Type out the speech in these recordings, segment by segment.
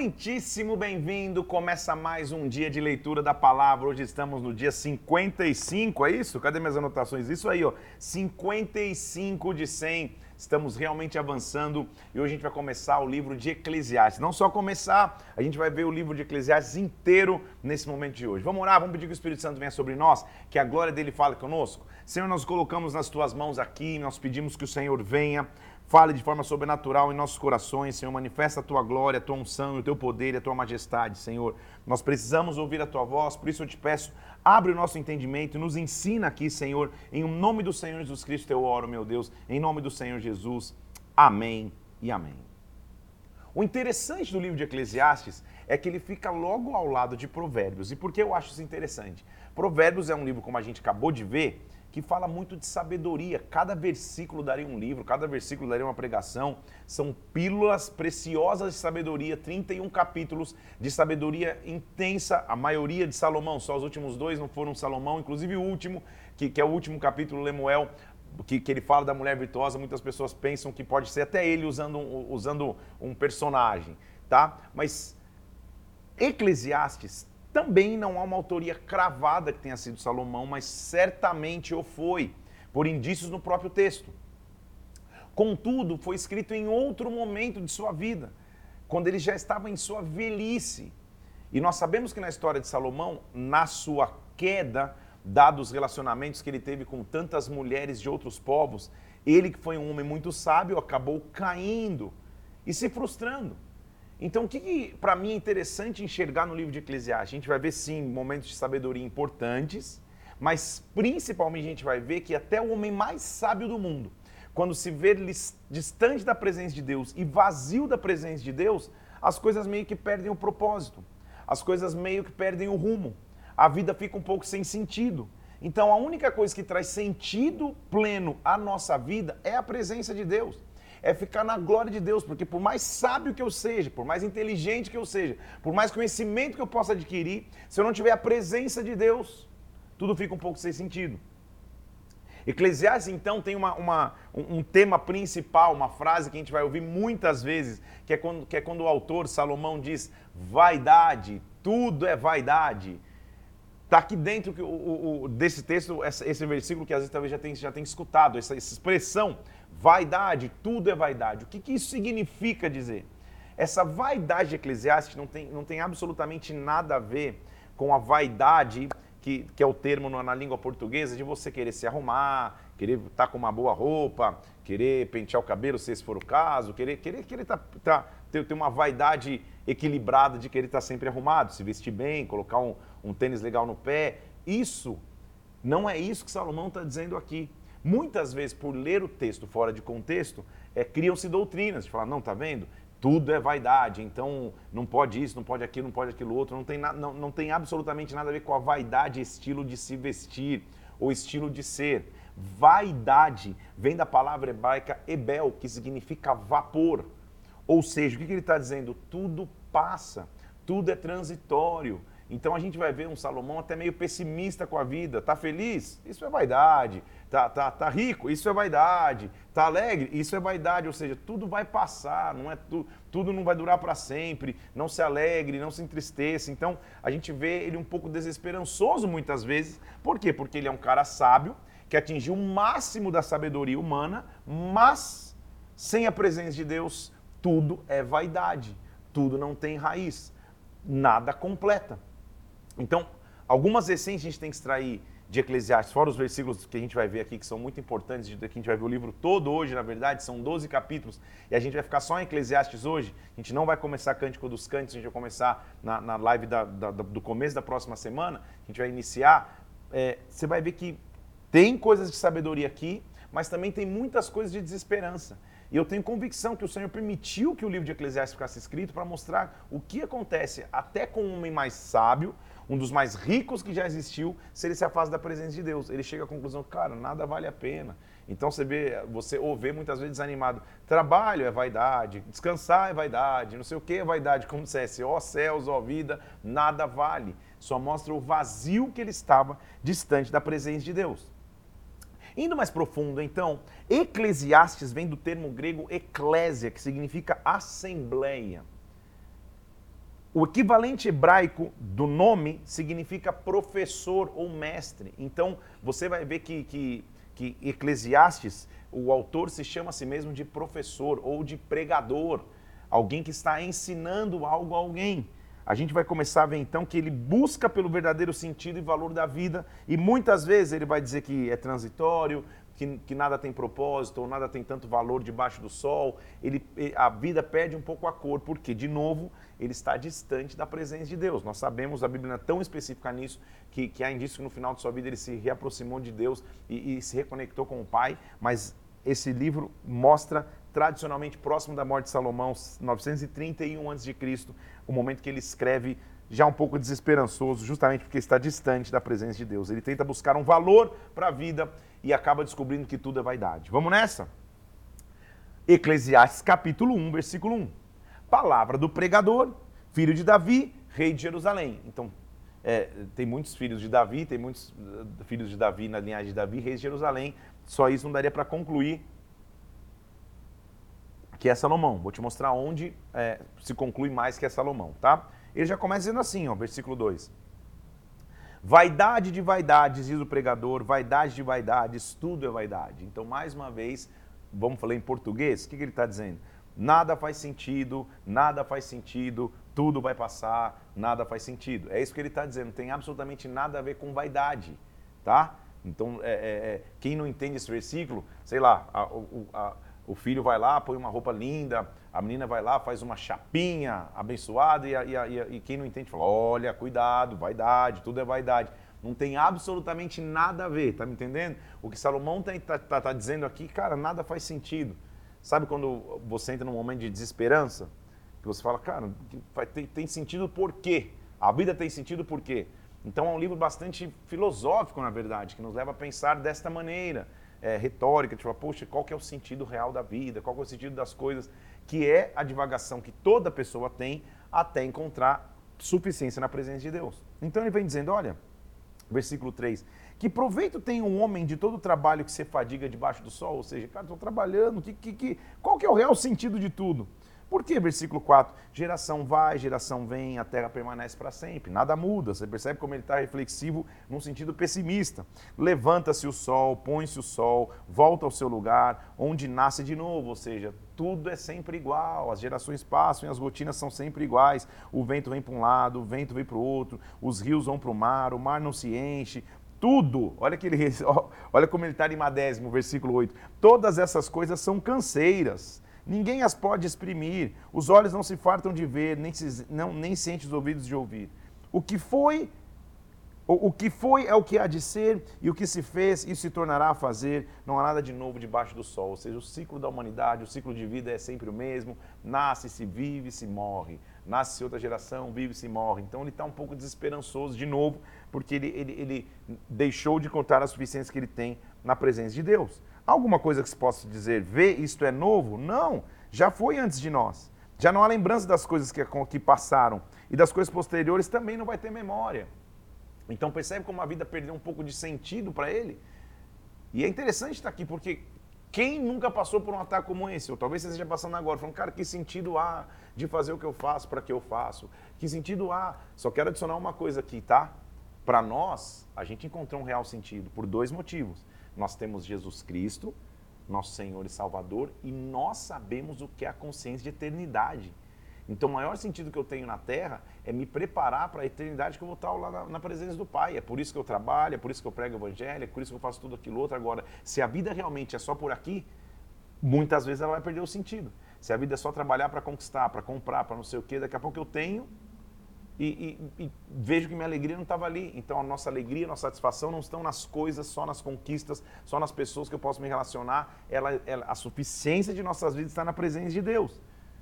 Muitíssimo bem-vindo. Começa mais um dia de leitura da palavra. Hoje estamos no dia 55, é isso? Cadê minhas anotações? Isso aí, ó. 55 de 100. Estamos realmente avançando e hoje a gente vai começar o livro de Eclesiastes. Não só começar, a gente vai ver o livro de Eclesiastes inteiro nesse momento de hoje. Vamos orar, vamos pedir que o Espírito Santo venha sobre nós, que a glória dele fale conosco. Senhor, nós colocamos nas tuas mãos aqui, nós pedimos que o Senhor venha Fale de forma sobrenatural em nossos corações, Senhor. Manifesta a tua glória, a tua unção, o teu poder e a tua majestade, Senhor. Nós precisamos ouvir a tua voz, por isso eu te peço, abre o nosso entendimento e nos ensina aqui, Senhor. Em nome do Senhor Jesus Cristo eu oro, meu Deus. Em nome do Senhor Jesus. Amém e amém. O interessante do livro de Eclesiastes é que ele fica logo ao lado de Provérbios. E por que eu acho isso interessante? Provérbios é um livro, como a gente acabou de ver, que fala muito de sabedoria. Cada versículo daria um livro, cada versículo daria uma pregação. São pílulas preciosas de sabedoria, 31 capítulos de sabedoria intensa, a maioria de Salomão. Só os últimos dois não foram Salomão, inclusive o último, que, que é o último capítulo, Lemuel, que, que, ele fala da mulher virtuosa, muitas pessoas pensam que pode ser até ele usando, usando um personagem, tá? Mas Eclesiastes também não há uma autoria cravada que tenha sido Salomão, mas certamente o foi, por indícios no próprio texto. Contudo, foi escrito em outro momento de sua vida, quando ele já estava em sua velhice. E nós sabemos que na história de Salomão, na sua queda, dados os relacionamentos que ele teve com tantas mulheres de outros povos, ele que foi um homem muito sábio, acabou caindo e se frustrando. Então, o que, que para mim é interessante enxergar no livro de Eclesiastes? A gente vai ver, sim, momentos de sabedoria importantes, mas principalmente a gente vai ver que até o homem mais sábio do mundo, quando se vê distante da presença de Deus e vazio da presença de Deus, as coisas meio que perdem o propósito, as coisas meio que perdem o rumo, a vida fica um pouco sem sentido. Então, a única coisa que traz sentido pleno à nossa vida é a presença de Deus é ficar na glória de Deus, porque por mais sábio que eu seja, por mais inteligente que eu seja, por mais conhecimento que eu possa adquirir, se eu não tiver a presença de Deus, tudo fica um pouco sem sentido. Eclesiastes, então, tem uma, uma, um tema principal, uma frase que a gente vai ouvir muitas vezes, que é quando, que é quando o autor, Salomão, diz: vaidade, tudo é vaidade. Está aqui dentro o, o, desse texto, esse, versículo que às vezes talvez já tem, já tem escutado, essa, essa expressão Vaidade, tudo é vaidade. O que, que isso significa dizer? Essa vaidade eclesiástica não tem, não tem absolutamente nada a ver com a vaidade, que, que é o termo na, na língua portuguesa, de você querer se arrumar, querer estar tá com uma boa roupa, querer pentear o cabelo, se esse for o caso, querer, querer, querer tá, tá, ter, ter uma vaidade equilibrada de querer estar tá sempre arrumado, se vestir bem, colocar um, um tênis legal no pé. Isso não é isso que Salomão está dizendo aqui. Muitas vezes, por ler o texto fora de contexto, é, criam-se doutrinas de falar, não, tá vendo? Tudo é vaidade, então não pode isso, não pode aquilo, não pode aquilo outro, não tem, na, não, não tem absolutamente nada a ver com a vaidade, estilo de se vestir ou estilo de ser. Vaidade vem da palavra hebraica ebel, que significa vapor. Ou seja, o que, ele está dizendo? Tudo passa, tudo é transitório. Então a gente vai ver um Salomão até meio pessimista com a vida. Tá feliz? Isso é vaidade. Tá, tá, tá rico? Isso é vaidade. Tá alegre? Isso é vaidade. Ou seja, tudo vai passar, não é tu, tudo não vai durar para sempre. Não se alegre, não se entristeça. Então a gente vê ele um pouco desesperançoso muitas vezes. Por quê? Porque ele é um cara sábio que atingiu o máximo da sabedoria humana, mas sem a presença de Deus, tudo é vaidade. Tudo não tem raiz. Nada completa. Então, algumas essências a gente tem que extrair de Eclesiastes, fora os versículos que a gente vai ver aqui, que são muito importantes, que a gente vai ver o livro todo hoje, na verdade, são 12 capítulos, e a gente vai ficar só em Eclesiastes hoje, a gente não vai começar Cântico dos Cânticos, a gente vai começar na, na live da, da, do começo da próxima semana, a gente vai iniciar, é, você vai ver que tem coisas de sabedoria aqui, mas também tem muitas coisas de desesperança. E eu tenho convicção que o Senhor permitiu que o livro de Eclesiastes ficasse escrito para mostrar o que acontece até com um homem mais sábio, um dos mais ricos que já existiu, se ele se afasta da presença de Deus. Ele chega à conclusão, cara, nada vale a pena. Então você vê, você ou vê muitas vezes desanimado. Trabalho é vaidade, descansar é vaidade, não sei o que é vaidade, como dissesse, ó céus, ó vida, nada vale. Só mostra o vazio que ele estava distante da presença de Deus. Indo mais profundo, então, Eclesiastes vem do termo grego eclésia, que significa assembleia. O equivalente hebraico do nome significa professor ou mestre. Então, você vai ver que, que, que Eclesiastes, o autor se chama a si mesmo de professor ou de pregador, alguém que está ensinando algo a alguém. A gente vai começar a ver então que ele busca pelo verdadeiro sentido e valor da vida, e muitas vezes ele vai dizer que é transitório, que, que, nada tem propósito, ou nada tem tanto valor debaixo do sol, ele, a vida perde um pouco a cor, porque, de novo, ele está distante da presença de Deus. Nós sabemos, a Bíblia é tão específica nisso, que, que há indício que no final de sua vida ele se reaproximou de Deus e, e se reconectou com o Pai, mas esse livro mostra tradicionalmente próximo da morte de Salomão, 931 a.C., o momento que ele escreve já um pouco desesperançoso, justamente porque está distante da presença de Deus. Ele tenta buscar um valor para a vida e acaba descobrindo que tudo é vaidade. Vamos nessa? Eclesiastes capítulo 1, versículo 1. Palavra do pregador, filho de Davi, rei de Jerusalém. Então, é, tem muitos filhos de Davi, tem muitos uh, filhos de Davi na linhagem de Davi, reis de Jerusalém. Só isso não daria para concluir que é Salomão. Vou te mostrar onde é, se conclui mais que é Salomão, tá? Ele já começa dizendo assim, ó, versículo 2. Vaidade de vaidades, diz o pregador, vaidade de vaidades, tudo é vaidade. Então, mais uma vez, vamos falar em português, o que, que ele está dizendo? Nada faz sentido, nada faz sentido, tudo vai passar, nada faz sentido. É isso que ele está dizendo, tem absolutamente nada a ver com vaidade, tá? Então, é, é, é quem não entende esse versículo, sei lá, a, a, o filho vai lá, põe uma roupa linda, a menina vai lá, faz uma chapinha abençoada e, e, e, e quem não entende fala: olha, cuidado, vaidade, tudo é vaidade. Não tem absolutamente nada a ver, tá me entendendo? O que Salomão está tá, tá dizendo aqui, cara, nada faz sentido. Sabe quando você entra num momento de desesperança? Que você fala, cara, tem, tem sentido por quê? A vida tem sentido por quê? Então é um livro bastante filosófico, na verdade, que nos leva a pensar desta maneira é, retórica, tipo, poxa, qual que é o sentido real da vida, qual que é o sentido das coisas, que é a divagação que toda pessoa tem até encontrar suficiência na presença de Deus. Então ele vem dizendo, olha, versículo 3, que proveito tem um homem de todo o trabalho que se fadiga debaixo do sol, ou seja, cara, estou trabalhando, que, que, que, qual que é o real sentido de tudo? Por que, versículo 4? Geração vai, geração vem, a terra permanece para sempre. Nada muda. Você percebe como ele está reflexivo num sentido pessimista. Levanta-se o sol, põe-se o sol, volta ao seu lugar, onde nasce de novo. Ou seja, tudo é sempre igual. As gerações passam e as rotinas são sempre iguais. O vento vem para um lado, o vento vem para o outro, os rios vão para o mar, o mar não se enche, tudo. Olha, que ele, olha como ele está em Madésimo, versículo 8. Todas essas coisas são canseiras Ninguém as pode exprimir, os olhos não se fartam de ver, nem, se, não, nem sente os ouvidos de ouvir. O que foi, o, o que foi é o que há de ser, e o que se fez, isso se tornará a fazer. Não há nada de novo debaixo do sol. Ou seja, o ciclo da humanidade, o ciclo de vida é sempre o mesmo. Nasce, se vive, se morre. Nasce outra geração, vive, se morre. Então ele está um pouco desesperançoso de novo, porque ele, ele, ele deixou de contar a suficiência que ele tem na presença de Deus. Alguma coisa que se possa dizer, vê, isto é novo? Não, já foi antes de nós. Já não há lembrança das coisas que, que passaram. E das coisas posteriores também não vai ter memória. Então percebe como a vida perdeu um pouco de sentido para ele? E é interessante estar aqui, porque quem nunca passou por um ataque como esse? Ou talvez você esteja passando agora, falando, cara, que sentido há de fazer o que eu faço para que eu faço? Que sentido há? Só quero adicionar uma coisa aqui, tá? Para nós, a gente encontrou um real sentido por dois motivos. Nós temos Jesus Cristo, nosso Senhor e Salvador, e nós sabemos o que é a consciência de eternidade. Então, o maior sentido que eu tenho na Terra é me preparar para a eternidade que eu vou estar lá na, na, presença do Pai. É por isso que eu trabalho, é por isso que eu prego o Evangelho, é por isso que eu faço tudo aquilo outro. Agora, se a vida realmente é só por aqui, muitas vezes ela vai perder o sentido. Se a vida é só trabalhar para conquistar, para comprar, para não sei o quê, daqui a pouco eu tenho e, e, e, vejo que minha alegria não estava ali. Então a nossa alegria, a nossa satisfação não estão nas coisas, só nas conquistas, só nas pessoas que eu posso me relacionar. Ela, ela, a suficiência de nossas vidas está na presença de Deus.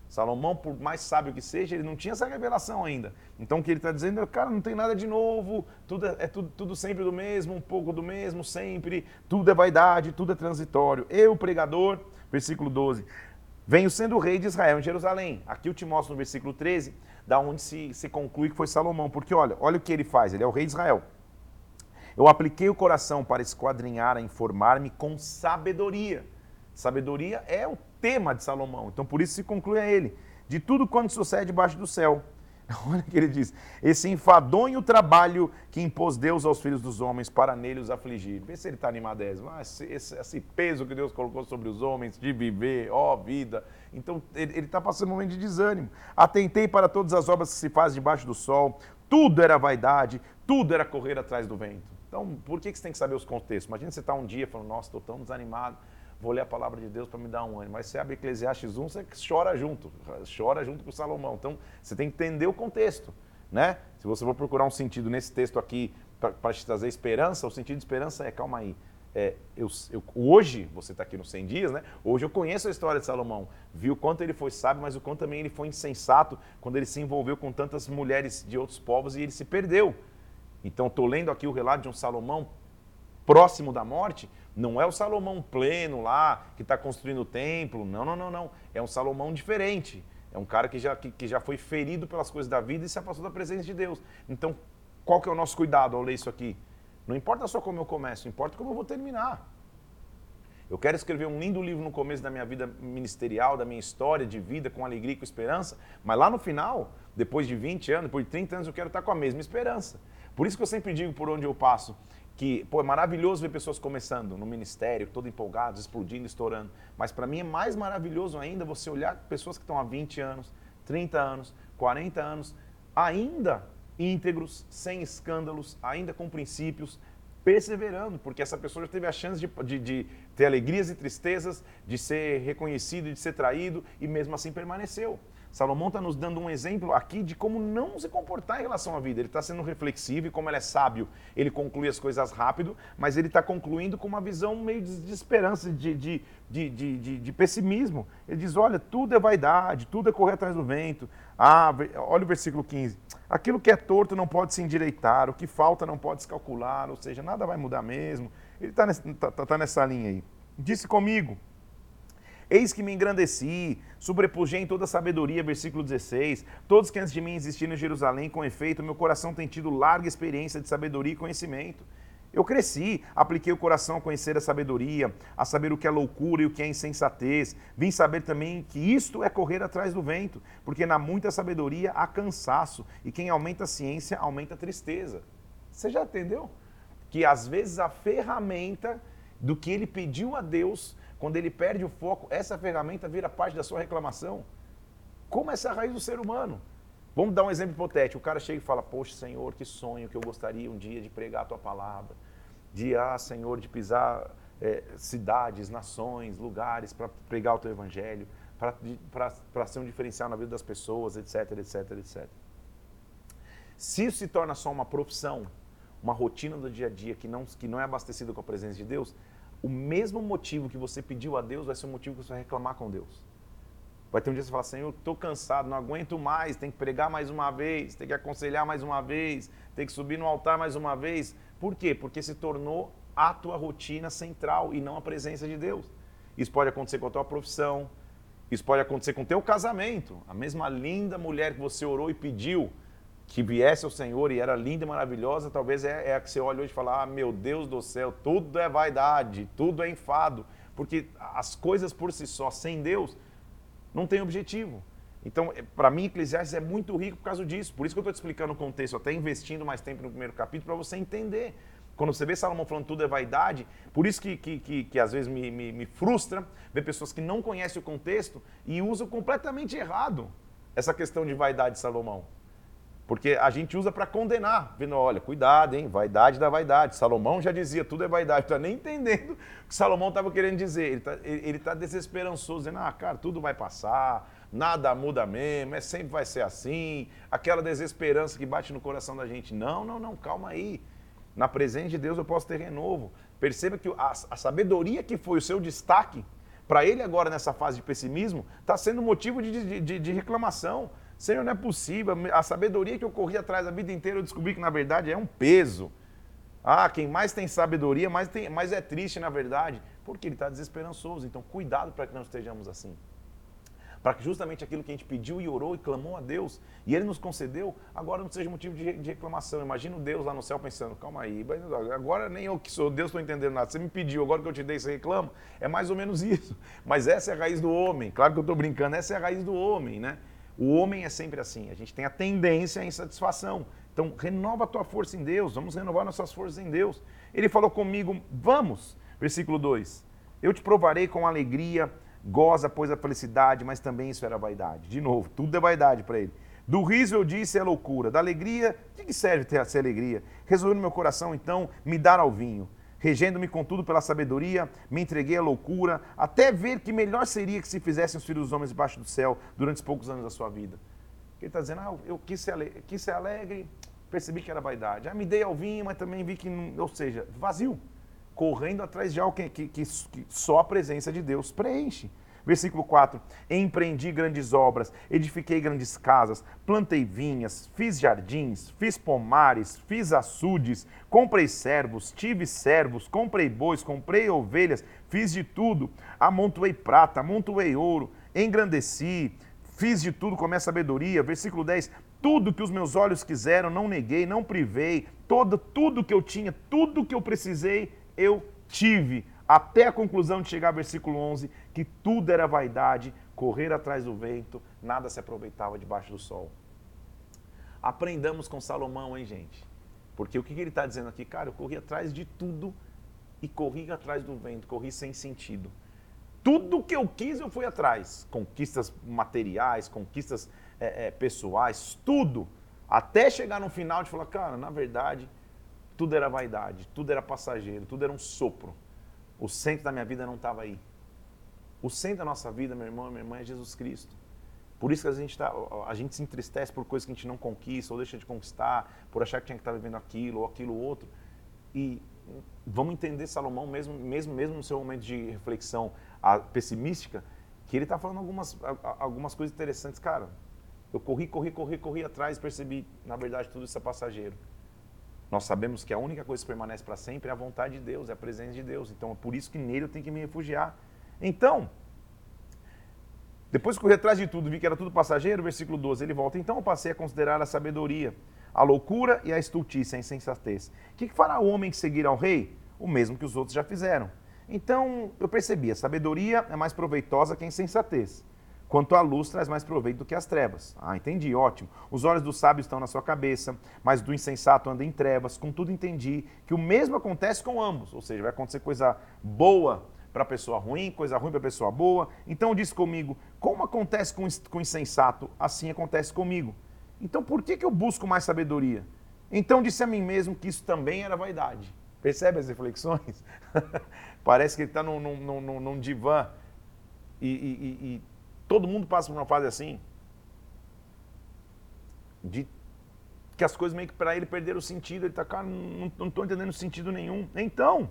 Salomão, por mais sábio que seja, ele não tinha essa revelação ainda. Então o que ele está dizendo é, cara, não tem nada de novo, tudo é, é tudo, tudo sempre do mesmo, um pouco do mesmo, sempre, tudo é vaidade, tudo é transitório. Eu, pregador, versículo 12, venho sendo rei de Israel em Jerusalém. Aqui eu te mostro no versículo 13 da onde se, se conclui que foi Salomão. Porque olha, olha o que ele faz, ele é o rei de Israel. Eu apliquei o coração para esquadrinhar, a informar-me com sabedoria. Sabedoria é o tema de Salomão, então por isso se conclui a ele. De tudo quanto sucede debaixo do céu. Olha o que ele diz: esse enfadonho trabalho que impôs Deus aos filhos dos homens para nele os afligir. Vê se ele está animadésimo. Ah, esse, esse, esse, peso que Deus colocou sobre os homens de viver, ó vida. Então ele está passando um momento de desânimo. Atentei para todas as obras que se fazem debaixo do sol. Tudo era vaidade, tudo era correr atrás do vento. Então, por que, que você tem que saber os contextos? Imagina você estar tá um dia falando, nossa, estou tão desanimado vou ler a palavra de Deus para me dar um ânimo. Mas você abre Eclesiastes 1, você chora junto, chora junto com Salomão. Então, você tem que entender o contexto, né? Se você for procurar um sentido nesse texto aqui para te trazer esperança, o sentido de esperança é, calma aí, é, eu, eu, hoje, você está aqui nos 100 dias, né? Hoje eu conheço a história de Salomão, vi o quanto ele foi sábio, mas o quanto também ele foi insensato quando ele se envolveu com tantas mulheres de outros povos e ele se perdeu. Então, estou lendo aqui o relato de um Salomão próximo da morte, não é o Salomão pleno lá, que está construindo o templo. Não, não, não, não. É um Salomão diferente. É um cara que já, que, que já foi ferido pelas coisas da vida e se afastou da presença de Deus. Então, qual que é o nosso cuidado ao ler isso aqui? Não importa só como eu começo, importa como eu vou terminar. Eu quero escrever um lindo livro no começo da minha vida ministerial, da minha história de vida, com alegria e com esperança, mas lá no final, depois de 20 anos, depois de 30 anos, eu quero estar com a mesma esperança. Por isso que eu sempre digo por onde eu passo, que pô, é maravilhoso ver pessoas começando no ministério, todo empolgados, explodindo, estourando. Mas para mim é mais maravilhoso ainda você olhar pessoas que estão há 20 anos, 30 anos, 40 anos, ainda íntegros, sem escândalos, ainda com princípios, perseverando, porque essa pessoa já teve a chance de, de, de ter alegrias e tristezas, de ser reconhecido, de ser traído e mesmo assim permaneceu. Salomão está nos dando um exemplo aqui de como não se comportar em relação à vida. Ele está sendo reflexivo e, como ele é sábio, ele conclui as coisas rápido, mas ele está concluindo com uma visão meio de esperança, de, de, de, de, pessimismo. Ele diz: olha, tudo é vaidade, tudo é correr atrás do vento. Ah, olha o versículo 15. Aquilo que é torto não pode se endireitar, o que falta não pode se calcular, ou seja, nada vai mudar mesmo. Ele está nessa, tá, tá, tá nessa linha aí. Disse comigo. Eis que me engrandeci, sobrepujei em toda sabedoria, versículo 16. Todos que antes de mim existiram em Jerusalém, com efeito, meu coração tem tido larga experiência de sabedoria e conhecimento. Eu cresci, apliquei o coração a conhecer a sabedoria, a saber o que é loucura e o que é insensatez. Vim saber também que isto é correr atrás do vento, porque na muita sabedoria há cansaço, e quem aumenta a ciência aumenta a tristeza. Você já entendeu? Que às vezes a ferramenta do que ele pediu a Deus quando ele perde o foco, essa ferramenta vira parte da sua reclamação. Como essa é a raiz do ser humano? Vamos dar um exemplo hipotético. O cara chega e fala: Poxa, Senhor, que sonho que eu gostaria um dia de pregar a tua palavra. De, ah, Senhor, de pisar é, cidades, nações, lugares para pregar o teu evangelho, para ser um diferencial na vida das pessoas, etc, etc, etc. Se isso se torna só uma profissão, uma rotina do dia a dia que não, que não é abastecida com a presença de Deus, o mesmo motivo que você pediu a Deus vai ser o motivo que você vai reclamar com Deus. Vai ter um dia que você fala assim, eu estou cansado, não aguento mais, tem que pregar mais uma vez, tem que aconselhar mais uma vez, tem que subir no altar mais uma vez. Por quê? Porque se tornou a tua rotina central e não a presença de Deus. Isso pode acontecer com a tua profissão, isso pode acontecer com o teu casamento. A mesma linda mulher que você orou e pediu, que viesse ao Senhor e era linda e maravilhosa, talvez é, é a que você olha hoje e fala: ah, meu Deus do céu, tudo é vaidade, tudo é enfado. Porque as coisas por si só, sem Deus, não tem objetivo. Então, é, para mim, Eclesiastes é muito rico por causa disso. Por isso que eu estou te explicando o contexto, até investindo mais tempo no primeiro capítulo, para você entender. Quando você vê Salomão falando tudo é vaidade, por isso que, que, que, que às vezes me, me, me frustra ver pessoas que não conhecem o contexto e usam completamente errado essa questão de vaidade de Salomão. Porque a gente usa para condenar, vendo, olha, cuidado, hein? Vaidade da vaidade. Salomão já dizia, tudo é vaidade. Está nem entendendo o que Salomão estava querendo dizer. Ele está ele tá desesperançoso, dizendo, ah, cara, tudo vai passar, nada muda mesmo, é, sempre vai ser assim. Aquela desesperança que bate no coração da gente. Não, não, não, calma aí. Na presença de Deus eu posso ter renovo. Perceba que a, a sabedoria que foi o seu destaque, para ele agora nessa fase de pessimismo, está sendo motivo de, de, de reclamação. Senhor, não é possível. A sabedoria que eu corri atrás a vida inteira, eu descobri que na verdade é um peso. Ah, quem mais tem sabedoria, mais, tem, mais é triste na verdade, porque ele está desesperançoso. Então, cuidado para que não estejamos assim. Para que justamente aquilo que a gente pediu e orou e clamou a Deus, e Ele nos concedeu, agora não seja motivo de, de reclamação. Imagina Deus lá no céu pensando, calma aí, agora nem eu que sou Deus estou entendendo nada. Você me pediu, agora que eu te dei, você reclama. É mais ou menos isso. Mas essa é a raiz do homem. Claro que eu estou brincando, essa é a raiz do homem, né? O homem é sempre assim, a gente tem a tendência à insatisfação. Então, renova a tua força em Deus, vamos renovar nossas forças em Deus. Ele falou comigo, vamos, versículo 2: Eu te provarei com alegria, goza, pois a felicidade, mas também isso era vaidade. De novo, tudo é vaidade para ele. Do riso eu disse é loucura, da alegria, de que serve ter essa alegria? Resolveu no meu coração, então, me dar ao vinho. Regendo-me contudo pela sabedoria, me entreguei à loucura, até ver que melhor seria que se fizessem os filhos dos homens debaixo do céu durante os poucos anos da sua vida. Ele está dizendo, ah, eu quis ser, alegre, quis ser alegre, percebi que era vaidade. Ah, me dei ao vinho, mas também vi que, ou seja, vazio. Correndo atrás de algo que, que, que só a presença de Deus preenche. Versículo 4: Empreendi grandes obras, edifiquei grandes casas, plantei vinhas, fiz jardins, fiz pomares, fiz açudes, comprei servos, tive servos, comprei bois, comprei ovelhas, fiz de tudo, amontoei prata, amontoei ouro, engrandeci, fiz de tudo com a minha sabedoria. Versículo 10: Tudo que os meus olhos quiseram, não neguei, não privei, todo, tudo que eu tinha, tudo que eu precisei, eu tive. Até a conclusão de chegar ao versículo 11, que tudo era vaidade, correr atrás do vento, nada se aproveitava debaixo do sol. Aprendamos com Salomão, hein, gente? Porque o que ele está dizendo aqui? Cara, eu corri atrás de tudo e corri atrás do vento, corri sem sentido. Tudo que eu quis eu fui atrás. Conquistas materiais, conquistas é, é, pessoais, tudo. Até chegar no final de falar, cara, na verdade, tudo era vaidade, tudo era passageiro, tudo era um sopro. O centro da minha vida não estava aí. O centro da nossa vida, meu irmão e minha irmã, é Jesus Cristo. Por isso que a gente, tá, a gente se entristece por coisas que a gente não conquista ou deixa de conquistar, por achar que tinha que estar tá vivendo aquilo ou aquilo outro. E vamos entender Salomão, mesmo, mesmo, mesmo no seu momento de reflexão pessimística, que ele está falando algumas, algumas coisas interessantes. Cara, eu corri, corri, corri, corri atrás e percebi, na verdade, tudo isso é passageiro. Nós sabemos que a única coisa que permanece para sempre é a vontade de Deus, é a presença de Deus. Então é por isso que nele eu tenho que me refugiar. Então, depois que corri atrás de tudo, vi que era tudo passageiro, versículo 12, ele volta. Então eu passei a considerar a sabedoria, a loucura e a estultícia, a insensatez. O que fará o homem que seguir ao rei? O mesmo que os outros já fizeram. Então eu percebi, a sabedoria é mais proveitosa que a insensatez. Quanto à luz, traz mais proveito do que as trevas. Ah, entendi, ótimo. Os olhos do sábio estão na sua cabeça, mas do insensato anda em trevas. Contudo, entendi que o mesmo acontece com ambos. Ou seja, vai acontecer coisa boa para a pessoa ruim, coisa ruim para a pessoa boa. Então diz comigo, como acontece com o insensato, assim acontece comigo. Então por que, que eu busco mais sabedoria? Então disse a mim mesmo que isso também era vaidade. Percebe as reflexões? Parece que ele está num, num, num, num divã e, e, e Todo mundo passa por uma fase assim. De que as coisas meio que para ele perderam o sentido. Ele está, cara, não estou entendendo sentido nenhum. Então,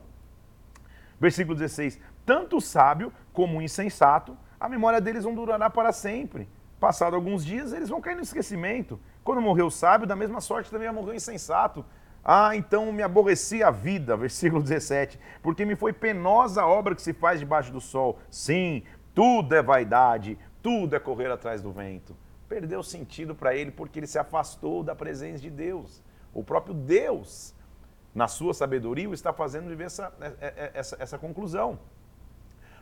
versículo 16: Tanto o sábio como o insensato, a memória deles não durará para sempre. Passado alguns dias, eles vão cair no esquecimento. Quando morreu o sábio, da mesma sorte também morreu o insensato. Ah, então me aborreci a vida, versículo 17, porque me foi penosa a obra que se faz debaixo do sol. Sim, tudo é vaidade, tudo é correr atrás do vento. Perdeu sentido para ele porque ele se afastou da presença de Deus. O próprio Deus, na sua sabedoria, o está fazendo viver essa, é, é, essa, essa conclusão.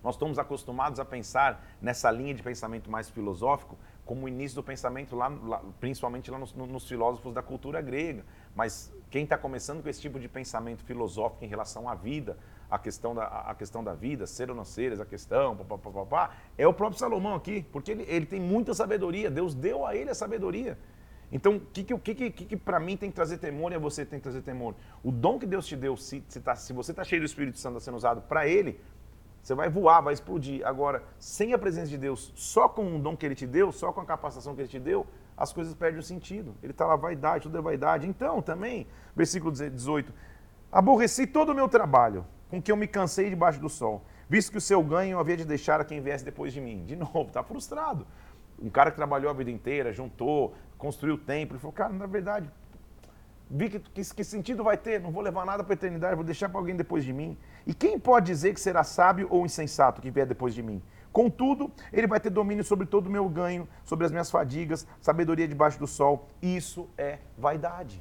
Nós estamos acostumados a pensar nessa linha de pensamento mais filosófico como o início do pensamento, lá, lá principalmente lá nos, nos, filósofos da cultura grega. Mas quem está começando com esse tipo de pensamento filosófico em relação à vida, a questão da, a questão da vida, ser ou não ser, essa questão, papapá, é o próprio Salomão aqui, porque ele, ele tem muita sabedoria, Deus deu a ele a sabedoria. Então, o que, que, que, que, para mim tem que trazer temor e a você tem que trazer temor? O dom que Deus te deu, se, se, tá, se você está cheio do Espírito Santo sendo usado para Ele, você vai voar, vai explodir. Agora, sem a presença de Deus, só com o dom que Ele te deu, só com a capacitação que Ele te deu, as coisas perdem o sentido. Ele está lá, vaidade, tudo é vaidade. Então, também, versículo 18: Aborreci todo o meu trabalho com que eu me cansei debaixo do sol, visto que o seu ganho havia de deixar a quem viesse depois de mim. De novo, está frustrado. Um cara que trabalhou a vida inteira, juntou, construiu o templo, ele falou, cara, na verdade, vi que, que, que sentido vai ter? Não vou levar nada para a eternidade, vou deixar para alguém depois de mim. E quem pode dizer que será sábio ou insensato que vier depois de mim? Contudo, ele vai ter domínio sobre todo o meu ganho, sobre as minhas fadigas, sabedoria debaixo do sol. Isso é vaidade.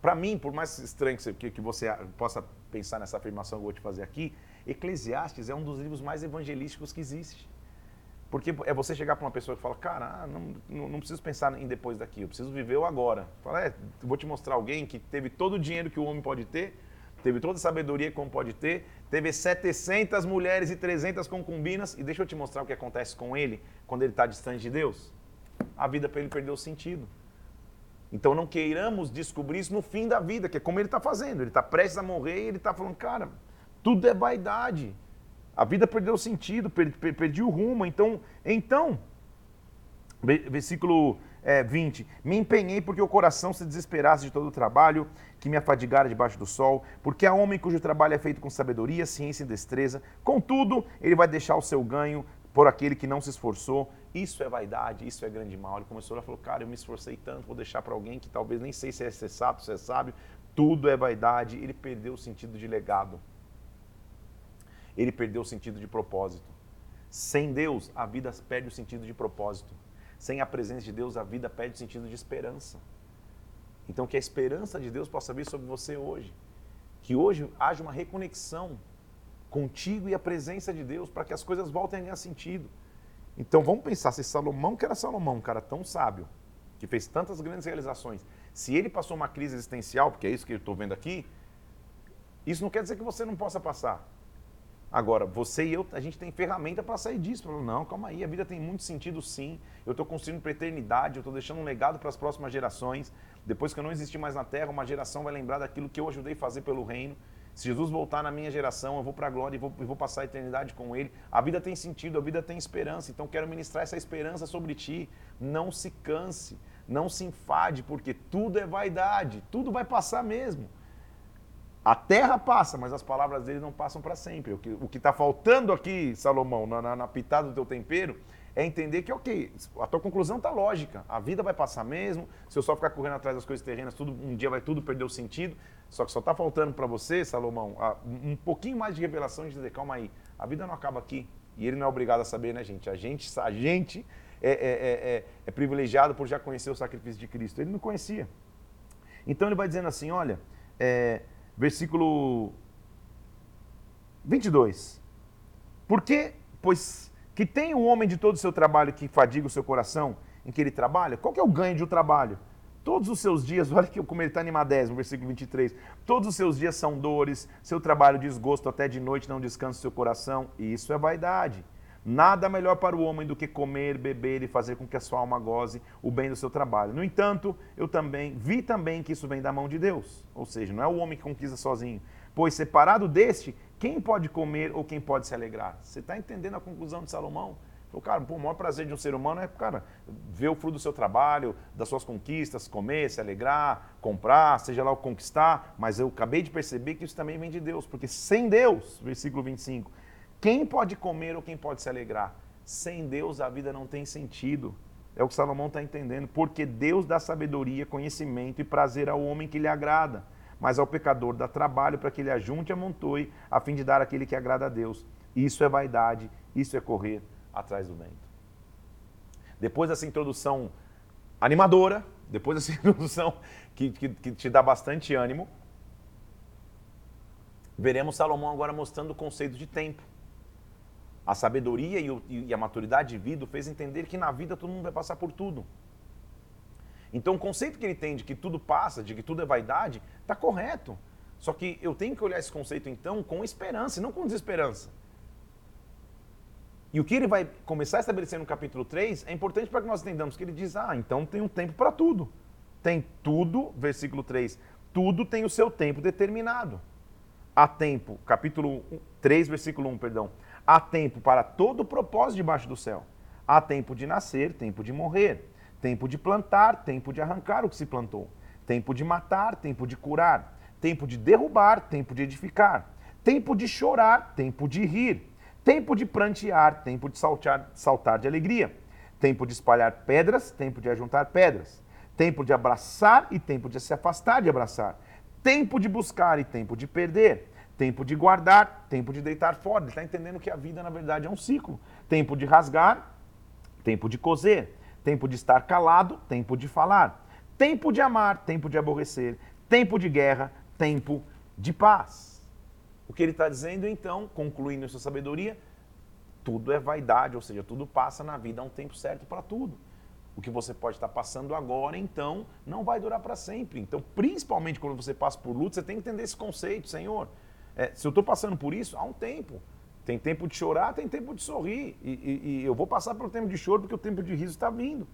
Para mim, por mais estranho que, que você possa pensar nessa afirmação que eu vou te fazer aqui, Eclesiastes é um dos livros mais evangelísticos que existe. Porque é você chegar para uma pessoa que fala, cara, ah, não, não, não, preciso pensar em depois daqui, eu preciso viver o agora. Fala, é, vou te mostrar alguém que teve todo o dinheiro que o homem pode ter, teve toda a sabedoria que o homem pode ter, teve 700 mulheres e 300 concubinas, e deixa eu te mostrar o que acontece com ele quando ele está distante de Deus. A vida para ele perdeu o sentido. Então não queiramos descobrir isso no fim da vida, que é como ele está fazendo. Ele está prestes a morrer e ele está falando, cara, tudo é vaidade. A vida perdeu o sentido, per, per, perdi o rumo. Então, então versículo é, 20: Me empenhei porque o coração se desesperasse de todo o trabalho que me afadigara debaixo do sol, porque há homem cujo trabalho é feito com sabedoria, ciência e destreza. Contudo, ele vai deixar o seu ganho por aquele que não se esforçou. Isso é vaidade, isso é grande mal. Ele começou a falar: Cara, eu me esforcei tanto, vou deixar para alguém que talvez nem sei se é sensato, se é sábio. Tudo é vaidade. Ele perdeu o sentido de legado ele perdeu o sentido de propósito. Sem Deus, a vida perde o sentido de propósito. Sem a presença de Deus, a vida perde o sentido de esperança. Então, que a esperança de Deus possa vir sobre você hoje. Que hoje haja uma reconexão contigo e a presença de Deus para que as coisas voltem a ganhar sentido. Então, vamos pensar se Salomão, que era Salomão, um cara tão sábio, que fez tantas grandes realizações, se ele passou uma crise existencial, porque é isso que eu estou vendo aqui, isso não quer dizer que você não possa passar. Agora, você e eu, a gente tem ferramenta para sair disso. Falando, não, calma aí, a vida tem muito sentido sim. Eu estou construindo para eternidade, eu estou deixando um legado para as próximas gerações. Depois que eu não existir mais na Terra, uma geração vai lembrar daquilo que eu ajudei a fazer pelo reino. Se Jesus voltar na minha geração, eu vou para a glória e vou, vou, passar a eternidade com Ele. A vida tem sentido, a vida tem esperança. Então, quero ministrar essa esperança sobre ti. Não se canse, não se enfade, porque tudo é vaidade, tudo vai passar mesmo. A terra passa, mas as palavras dele não passam para sempre. O que está faltando aqui, Salomão, na, na, na, pitada do teu tempero, é entender que, ok, a tua conclusão está lógica. A vida vai passar mesmo. Se eu só ficar correndo atrás das coisas terrenas, tudo, um dia vai tudo perder o sentido. Só que só está faltando para você, Salomão, um pouquinho mais de revelação de dizer, calma aí, a vida não acaba aqui. E ele não é obrigado a saber, né, gente? A gente, a gente é, é, é, é, é privilegiado por já conhecer o sacrifício de Cristo. Ele não conhecia. Então ele vai dizendo assim, olha, é, versículo 22. Porque, pois, que tem o homem de todo o seu trabalho que fadiga o seu coração em que ele trabalha? Qual que é o ganho de um trabalho? Todos os seus dias, olha que como ele está animadésimo, versículo 23. Todos os seus dias são dores, seu trabalho desgosto, até de noite não descansa o seu coração. E isso é vaidade. Nada melhor para o homem do que comer, beber e fazer com que a sua alma goze o bem do seu trabalho. No entanto, eu também vi também que isso vem da mão de Deus. Ou seja, não é o homem que conquista sozinho. Pois separado deste, quem pode comer ou quem pode se alegrar? Você está entendendo a conclusão de Salomão? Falou, cara, pô, o maior prazer de um ser humano é, cara, ver o fruto do seu trabalho, das suas conquistas, comer, se alegrar, comprar, seja lá o conquistar. Mas eu acabei de perceber que isso também vem de Deus, porque sem Deus, versículo 25, quem pode comer ou quem pode se alegrar? Sem Deus a vida não tem sentido. É o que Salomão está entendendo. Porque Deus dá sabedoria, conhecimento e prazer ao homem que lhe agrada. Mas ao pecador dá trabalho para que ele ajunte e amontoe, a fim de dar aquele que agrada a Deus. Isso é vaidade, isso é correr atrás do vento. Depois dessa introdução animadora, depois dessa introdução que, que, que te dá bastante ânimo, veremos Salomão agora mostrando o conceito de tempo a sabedoria e, o, e a maturidade de vida fez entender que na vida todo mundo vai passar por tudo. Então o conceito que ele tem de que tudo passa, de que tudo é vaidade, está correto. Só que eu tenho que olhar esse conceito então com esperança e não com desesperança. E o que ele vai começar a estabelecer no capítulo 3 é importante para que nós entendamos que ele diz: ah, então tem um tempo para tudo. Tem tudo, versículo 3, tudo tem o seu tempo determinado. Há tempo, capítulo 3, versículo 1, perdão. Há tempo para todo propósito debaixo do céu. Há tempo de nascer, tempo de morrer, tempo de plantar, tempo de arrancar o que se plantou, tempo de matar, tempo de curar, tempo de derrubar, tempo de edificar, tempo de chorar, tempo de rir, tempo de prantear, tempo de saltar, saltar de alegria, tempo de espalhar pedras, tempo de ajuntar pedras, tempo de abraçar e tempo de se afastar de abraçar, tempo de buscar e tempo de perder Tempo de guardar, tempo de deitar fora. Ele está entendendo que a vida, na verdade, é um ciclo. Tempo de rasgar, tempo de coser. Tempo de estar calado, tempo de falar. Tempo de amar, tempo de aborrecer. Tempo de guerra, tempo de paz. O que ele está dizendo, então, concluindo sua sabedoria, tudo é vaidade, ou seja, tudo passa na vida, há um tempo certo para tudo. O que você pode estar passando agora, então, não vai durar para sempre. Então, principalmente quando você passa por luta, você tem que entender esse conceito, Senhor. É, se eu estou passando por isso, há um tempo. Tem tempo de chorar, tem tempo de sorrir. E, e, e, eu vou passar pelo tempo de choro porque o tempo de riso está vindo.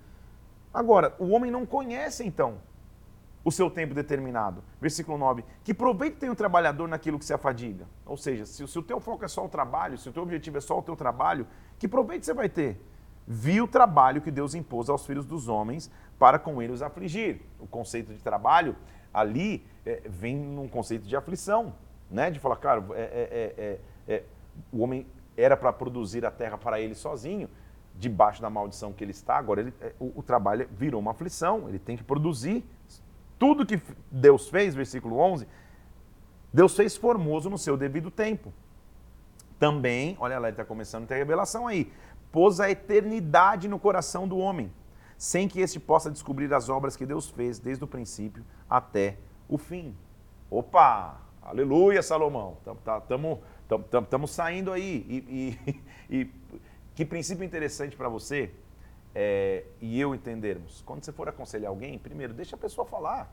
Agora, o homem não conhece, então, o seu tempo determinado. Versículo 9. Que proveito tem o trabalhador naquilo que se afadiga? Ou seja, se, se o teu foco é só o trabalho, se o teu objetivo é só o teu trabalho, que proveito você vai ter? Vi o trabalho que Deus impôs aos filhos dos homens para com eles afligir. O conceito de trabalho ali é, vem num conceito de aflição, né? De falar, cara, é, é, é, é o homem era para produzir a terra para ele sozinho, debaixo da maldição que ele está, agora ele, é, o, o, trabalho virou uma aflição, ele tem que produzir. Tudo que Deus fez, versículo 11, Deus fez formoso no seu devido tempo. Também, olha lá, ele está começando a ter revelação aí, pôs a eternidade no coração do homem, sem que este possa descobrir as obras que Deus fez desde o princípio até o fim. Opa! Aleluia, Salomão! Estamos tá, saindo aí. E, e, e, que princípio interessante para você é, e eu entendermos. Quando você for aconselhar alguém, primeiro, deixa a pessoa falar.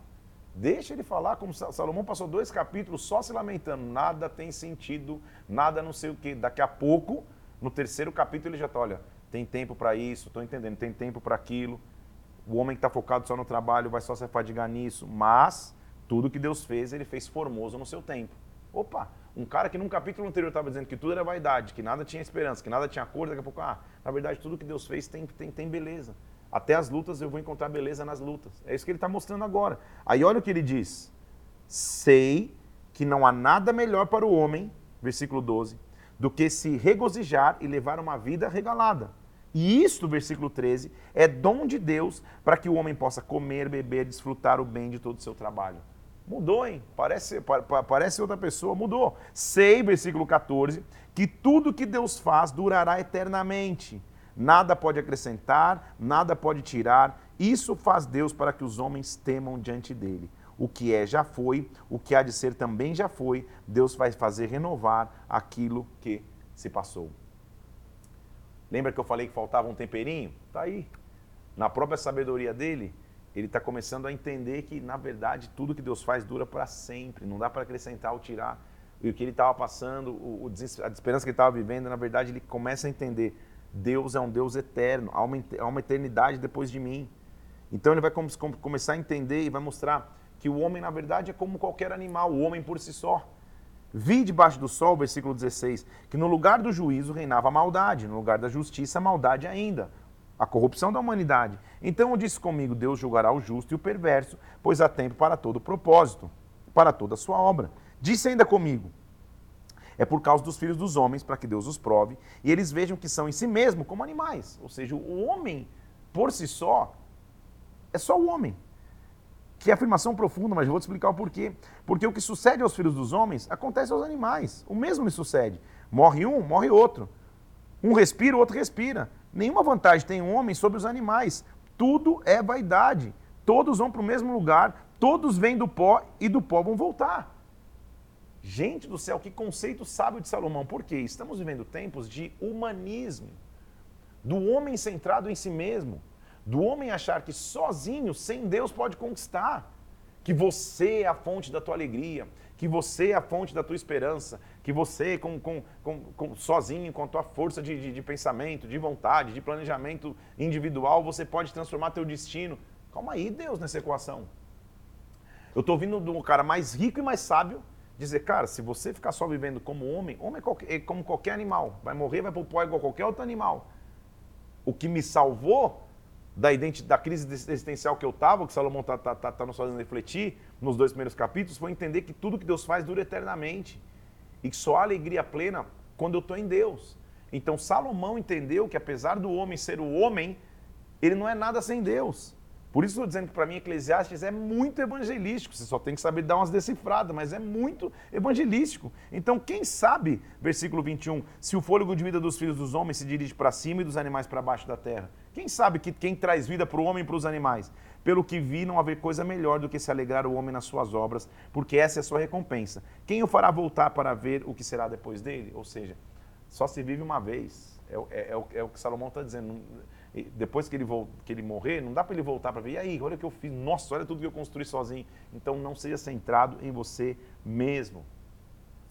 Deixa ele falar, como Salomão passou dois capítulos só se lamentando. Nada tem sentido, nada não sei o quê. Daqui a pouco, no terceiro capítulo, ele já está, olha, tem tempo para isso, estou entendendo, tem tempo para aquilo. O homem que está focado só no trabalho vai só se afadigar nisso. Mas tudo que Deus fez, ele fez formoso no seu tempo. Opa, um cara que num capítulo anterior estava dizendo que tudo era vaidade, que nada tinha esperança, que nada tinha cor, daqui a pouco, ah, na verdade tudo que Deus fez tem, tem, tem beleza. Até as lutas eu vou encontrar beleza nas lutas. É isso que ele está mostrando agora. Aí olha o que ele diz. Sei que não há nada melhor para o homem, versículo 12, do que se regozijar e levar uma vida regalada. E isto, versículo 13, é dom de Deus para que o homem possa comer, beber, desfrutar o bem de todo o seu trabalho. Mudou, hein? Parece, parece outra pessoa, mudou. Sei, versículo 14, que tudo que Deus faz durará eternamente. Nada pode acrescentar, nada pode tirar. Isso faz Deus para que os homens temam diante dele. O que é já foi, o que há de ser também já foi. Deus vai fazer renovar aquilo que se passou. Lembra que eu falei que faltava um temperinho? Tá aí. Na própria sabedoria dele, ele está começando a entender que, na verdade, tudo que Deus faz dura para sempre, não dá para acrescentar ou tirar. E o que ele estava passando, o, o, a esperança que ele estava vivendo, na verdade, ele começa a entender: Deus é um Deus eterno, há uma, há uma eternidade depois de mim. Então ele vai com, com, começar a entender e vai mostrar que o homem, na verdade, é como qualquer animal, o homem por si só. Vi debaixo do sol, versículo 16, que no lugar do juízo reinava a maldade, no lugar da justiça, a maldade ainda a corrupção da humanidade. Então eu disse comigo: Deus julgará o justo e o perverso, pois há tempo para todo propósito, para toda a sua obra. Disse ainda comigo: É por causa dos filhos dos homens, para que Deus os prove, e eles vejam que são em si mesmo como animais. Ou seja, o homem, por si só, é só o homem. Que é afirmação profunda, mas eu vou te explicar o porquê. Porque o que sucede aos filhos dos homens acontece aos animais. O mesmo lhe sucede. Morre um, morre outro. Um respira, o outro respira. Nenhuma vantagem tem um homem sobre os animais. Tudo é vaidade. Todos vão para o mesmo lugar, todos vêm do pó e do pó vão voltar. Gente do céu, que conceito sábio de Salomão. Por quê? Estamos vivendo tempos de humanismo, do homem centrado em si mesmo, do homem achar que sozinho, sem Deus, pode conquistar, que você é a fonte da tua alegria, que você é a fonte da tua esperança, que você, com, com, com, sozinho, com a tua força de, de, de, pensamento, de vontade, de planejamento individual, você pode transformar teu destino. Calma aí, Deus, nessa equação. Eu estou ouvindo do cara mais rico e mais sábio dizer, cara, se você ficar só vivendo como homem, homem é, qualquer, é como qualquer animal, vai morrer, vai pro pó igual qualquer outro animal. O que me salvou da, da crise existencial que eu estava, que Salomão está tá, tá, tá nos fazendo refletir nos dois primeiros capítulos, foi entender que tudo que Deus faz dura eternamente. E que só há alegria plena quando eu estou em Deus. Então Salomão entendeu que apesar do homem ser o homem, ele não é nada sem Deus. Por isso estou dizendo que para mim Eclesiastes é muito evangelístico. Você só tem que saber dar umas decifradas, mas é muito evangelístico. Então, quem sabe, versículo 21, se o fôlego de vida dos filhos dos homens se dirige para cima e dos animais para baixo da terra? Quem sabe que quem traz vida para o homem e para os animais? Pelo que vi, não haver coisa melhor do que se alegrar o homem nas suas obras, porque essa é a sua recompensa. Quem o fará voltar para ver o que será depois dele? Ou seja, só se vive uma vez. É, é, é, o, é o, que Salomão está dizendo. Depois que ele, que ele morrer, não dá para ele voltar para ver, e aí, olha o que eu fiz, nossa, olha tudo que eu construí sozinho. Então não seja centrado em você mesmo.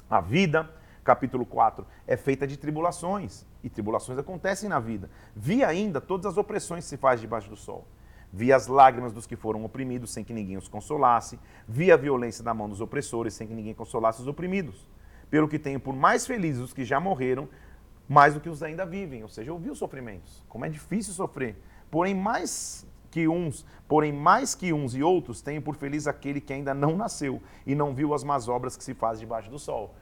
A vida, capítulo 4, é feita de tribulações, e tribulações acontecem na vida. Vi ainda todas as opressões que se faz debaixo do sol. Vi as lágrimas dos que foram oprimidos sem que ninguém os consolasse. Vi a violência da mão dos opressores sem que ninguém consolasse os oprimidos. Pelo que tenho por mais felizes os que já morreram, mais do que os ainda vivem. Ou seja, eu vi os sofrimentos. Como é difícil sofrer. Porém, mais que uns, porém mais que uns e outros, tenho por feliz aquele que ainda não nasceu e não viu as más obras que se fazem debaixo do sol.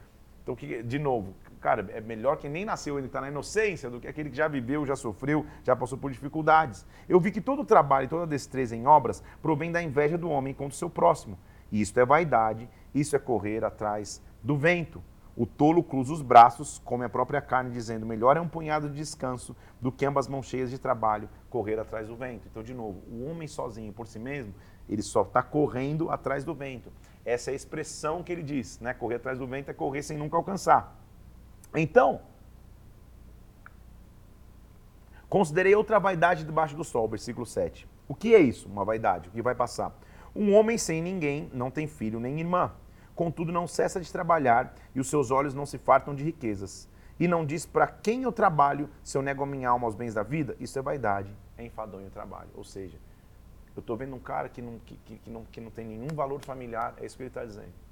Então, de novo, cara, é melhor que nem nasceu, ele está na inocência, do que aquele que já viveu, já sofreu, já passou por dificuldades. Eu vi que todo o trabalho e toda a destreza em obras provém da inveja do homem contra o seu próximo. E isto é vaidade, isso é correr atrás do vento. O tolo cruza os braços, come a própria carne, dizendo: melhor é um punhado de descanso do que ambas mãos cheias de trabalho correr atrás do vento. Então, de novo, o homem sozinho por si mesmo, ele só está correndo atrás do vento. Essa é a expressão que ele diz, né? Correr atrás do vento é correr sem nunca alcançar. Então, considerei outra vaidade debaixo do sol, versículo 7. O que é isso, uma vaidade? O que vai passar? Um homem sem ninguém não tem filho nem irmã. Contudo, não cessa de trabalhar e os seus olhos não se fartam de riquezas. E não diz para quem eu trabalho se eu nego a minha alma aos bens da vida. Isso é vaidade, é enfadonho o trabalho. Ou seja, eu estou vendo um cara que não, que, que, não, que não tem nenhum valor familiar, é isso que ele está dizendo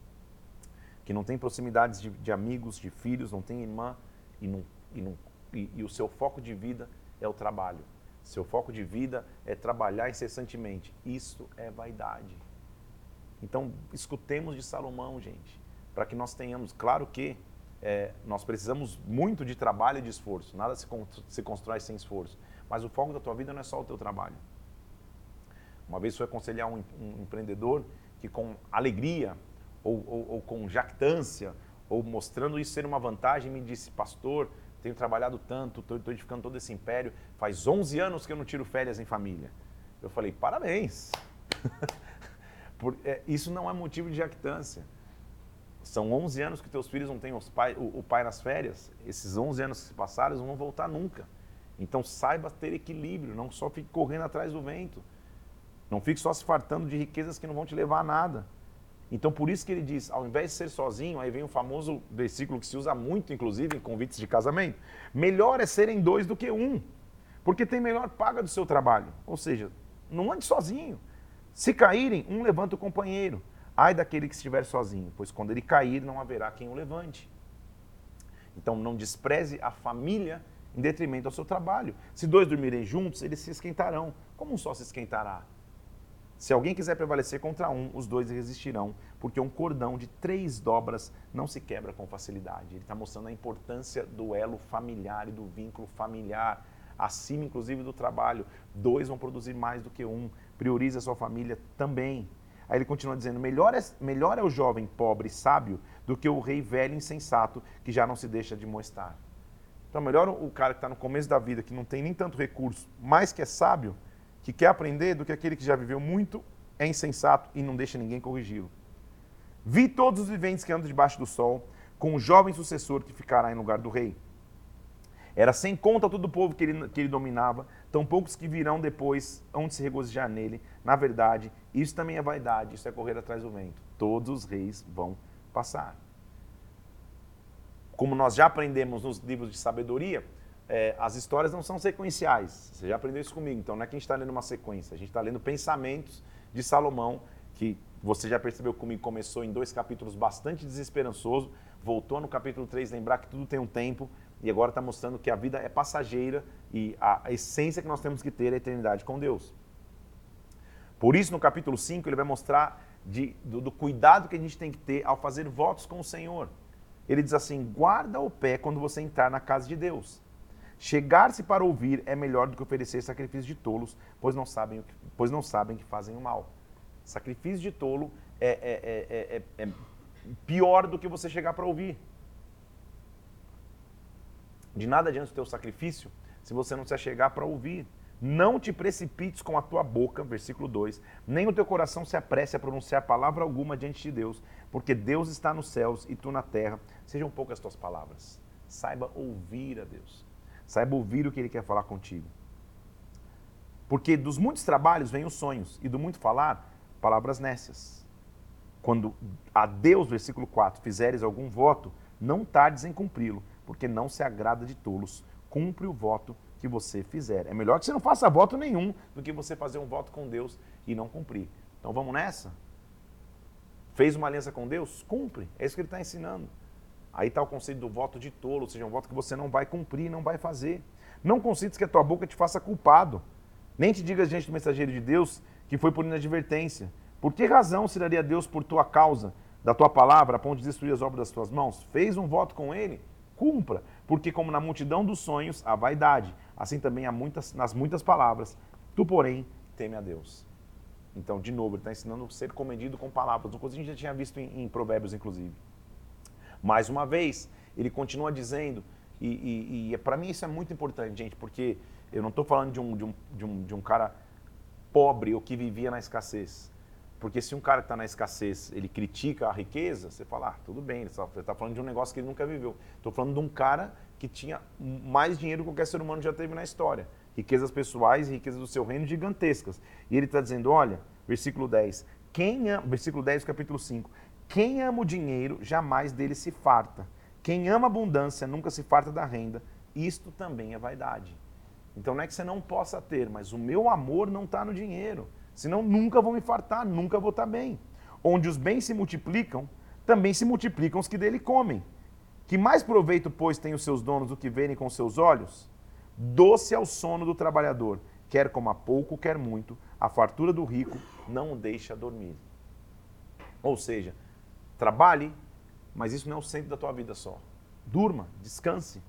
que não tem proximidades de, de amigos, de filhos, não tem irmã e, não, e, não, e, e o seu foco de vida é o trabalho. Seu foco de vida é trabalhar incessantemente. Isso é vaidade. Então, escutemos de Salomão, gente, para que nós tenhamos. Claro que é, nós precisamos muito de trabalho e de esforço. Nada se, se constrói sem esforço. Mas o foco da tua vida não é só o teu trabalho. Uma vez fui aconselhar um, um empreendedor que, com alegria, ou, ou, ou com jactância, ou mostrando isso ser uma vantagem, me disse, pastor, tenho trabalhado tanto, estou edificando todo esse império, faz 11 anos que eu não tiro férias em família. Eu falei, parabéns! Por, é, isso não é motivo de jactância. São 11 anos que teus filhos não têm pai, o, o, pai nas férias. Esses 11 anos que se passaram, eles não vão voltar nunca. Então saiba ter equilíbrio, não só fique correndo atrás do vento. Não fique só se fartando de riquezas que não vão te levar a nada. Então, por isso que ele diz, ao invés de ser sozinho, aí vem o famoso versículo que se usa muito, inclusive, em convites de casamento: melhor é serem dois do que um, porque tem melhor paga do seu trabalho. Ou seja, não ande sozinho. Se caírem, um levanta o companheiro. Ai daquele que estiver sozinho, pois quando ele cair, não haverá quem o levante. Então, não despreze a família em detrimento ao seu trabalho. Se dois dormirem juntos, eles se esquentarão. Como um só se esquentará? Se alguém quiser prevalecer contra um, os dois resistirão, porque um cordão de três dobras não se quebra com facilidade. Ele está mostrando a importância do elo familiar e do vínculo familiar, acima inclusive do trabalho. Dois vão produzir mais do que um. Priorize a sua família também. Aí ele continua dizendo: melhor é, melhor é o jovem pobre e sábio do que o rei velho e insensato que já não se deixa de mostrar. Então, melhor o cara que está no começo da vida, que não tem nem tanto recurso, mas que é sábio, que quer aprender do que aquele que já viveu muito, é insensato e não deixa ninguém corrigi-lo. Vi todos os viventes que andam debaixo do sol, com o jovem sucessor que ficará em lugar do rei. Era sem conta todo o povo que ele, que ele dominava, tão poucos que virão depois, onde se regozijar nele. Na verdade, isso também é vaidade, isso é correr atrás do vento. Todos os reis vão passar. Como nós já aprendemos nos livros de sabedoria, é, as histórias não são sequenciais. Você já aprendeu isso comigo. Então não é que a gente está lendo uma sequência, a gente está lendo pensamentos de Salomão, que você já percebeu comigo, começou em dois capítulos bastante desesperançoso, voltou no capítulo 3, lembrar que tudo tem um tempo, e agora está mostrando que a vida é passageira e a, essência que nós temos que ter é a eternidade com Deus. Por isso, no capítulo 5, ele vai mostrar de, do, do cuidado que a gente tem que ter ao fazer votos com o Senhor. Ele diz assim: guarda o pé quando você entrar na casa de Deus Chegar-se para ouvir é melhor do que oferecer sacrifício de tolos, pois não sabem, que, pois não sabem que fazem o mal. Sacrifício de tolo é, é, é, é pior do que você chegar para ouvir. De nada adianta o teu sacrifício se você não se chegar para ouvir. Não te precipites com a tua boca, versículo 2, nem o teu coração se apresse a pronunciar palavra alguma diante de Deus, porque Deus está nos céus e tu na terra. Sejam poucas as tuas palavras. Saiba ouvir a Deus. Saiba ouvir o que Ele quer falar contigo. Porque dos muitos trabalhos vêm os sonhos, e do muito falar, palavras nécias. Quando a Deus, versículo 4, fizeres algum voto, não tardes em cumpri-lo, porque não se agrada de tolos. Cumpre o voto que você fizer. É melhor que você não faça voto nenhum do que você fazer um voto com Deus e não cumprir. Então vamos nessa? Fez uma aliança com Deus? Cumpre. É isso que ele está ensinando. Aí está o conceito do voto de tolo, ou seja, um voto que você não vai cumprir, não vai fazer. Não consides que a tua boca te faça culpado. Nem te digas diante do mensageiro de Deus que foi por inadvertência. Por que razão se daria Deus por tua causa, da tua palavra, a ponto de destruir as obras das tuas mãos? Fez um voto com ele? Cumpra. Porque como na multidão dos sonhos há vaidade, assim também há muitas, nas muitas palavras. Tu, porém, teme a Deus. Então, de novo, ele está ensinando a ser comedido com palavras, uma coisa que a gente já tinha visto em, em Provérbios, inclusive. Mais uma vez, ele continua dizendo, e, e, e para mim isso é muito importante, gente, porque eu não estou falando de um, de, um, de, um, de um cara pobre ou que vivia na escassez. Porque se um cara que está na escassez, ele critica a riqueza, você fala, ah, tudo bem, ele está falando de um negócio que ele nunca viveu. Estou falando de um cara que tinha mais dinheiro que qualquer ser humano já teve na história. Riquezas pessoais e riquezas do seu reino gigantescas. E ele está dizendo, olha, versículo 10, quem ama, versículo 10 capítulo 5, quem ama o dinheiro jamais dele se farta. Quem ama abundância nunca se farta da renda. Isto também é vaidade. Então não é que você não possa ter, mas o meu amor não está no dinheiro. Senão nunca vou me fartar, nunca vou estar tá bem. Onde os bens se multiplicam, também se multiplicam os que dele comem. Que mais proveito, pois, tem os seus donos do que verem com seus olhos? Doce é o sono do trabalhador, quer coma pouco, quer muito, a fartura do rico não o deixa dormir. Ou seja, trabalhe, mas isso não é o centro da tua vida só. Durma, descanse,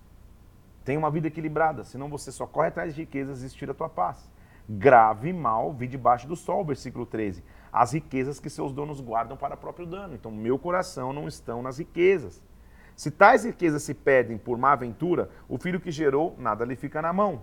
tenha uma vida equilibrada, senão você só corre atrás de riquezas e tira a tua paz. Grave mal, vi debaixo do sol, versículo 13. As riquezas que seus donos guardam para próprio dano. Então, meu coração não estão nas riquezas. Se tais riquezas se perdem por má aventura, o filho que gerou, nada lhe fica na mão.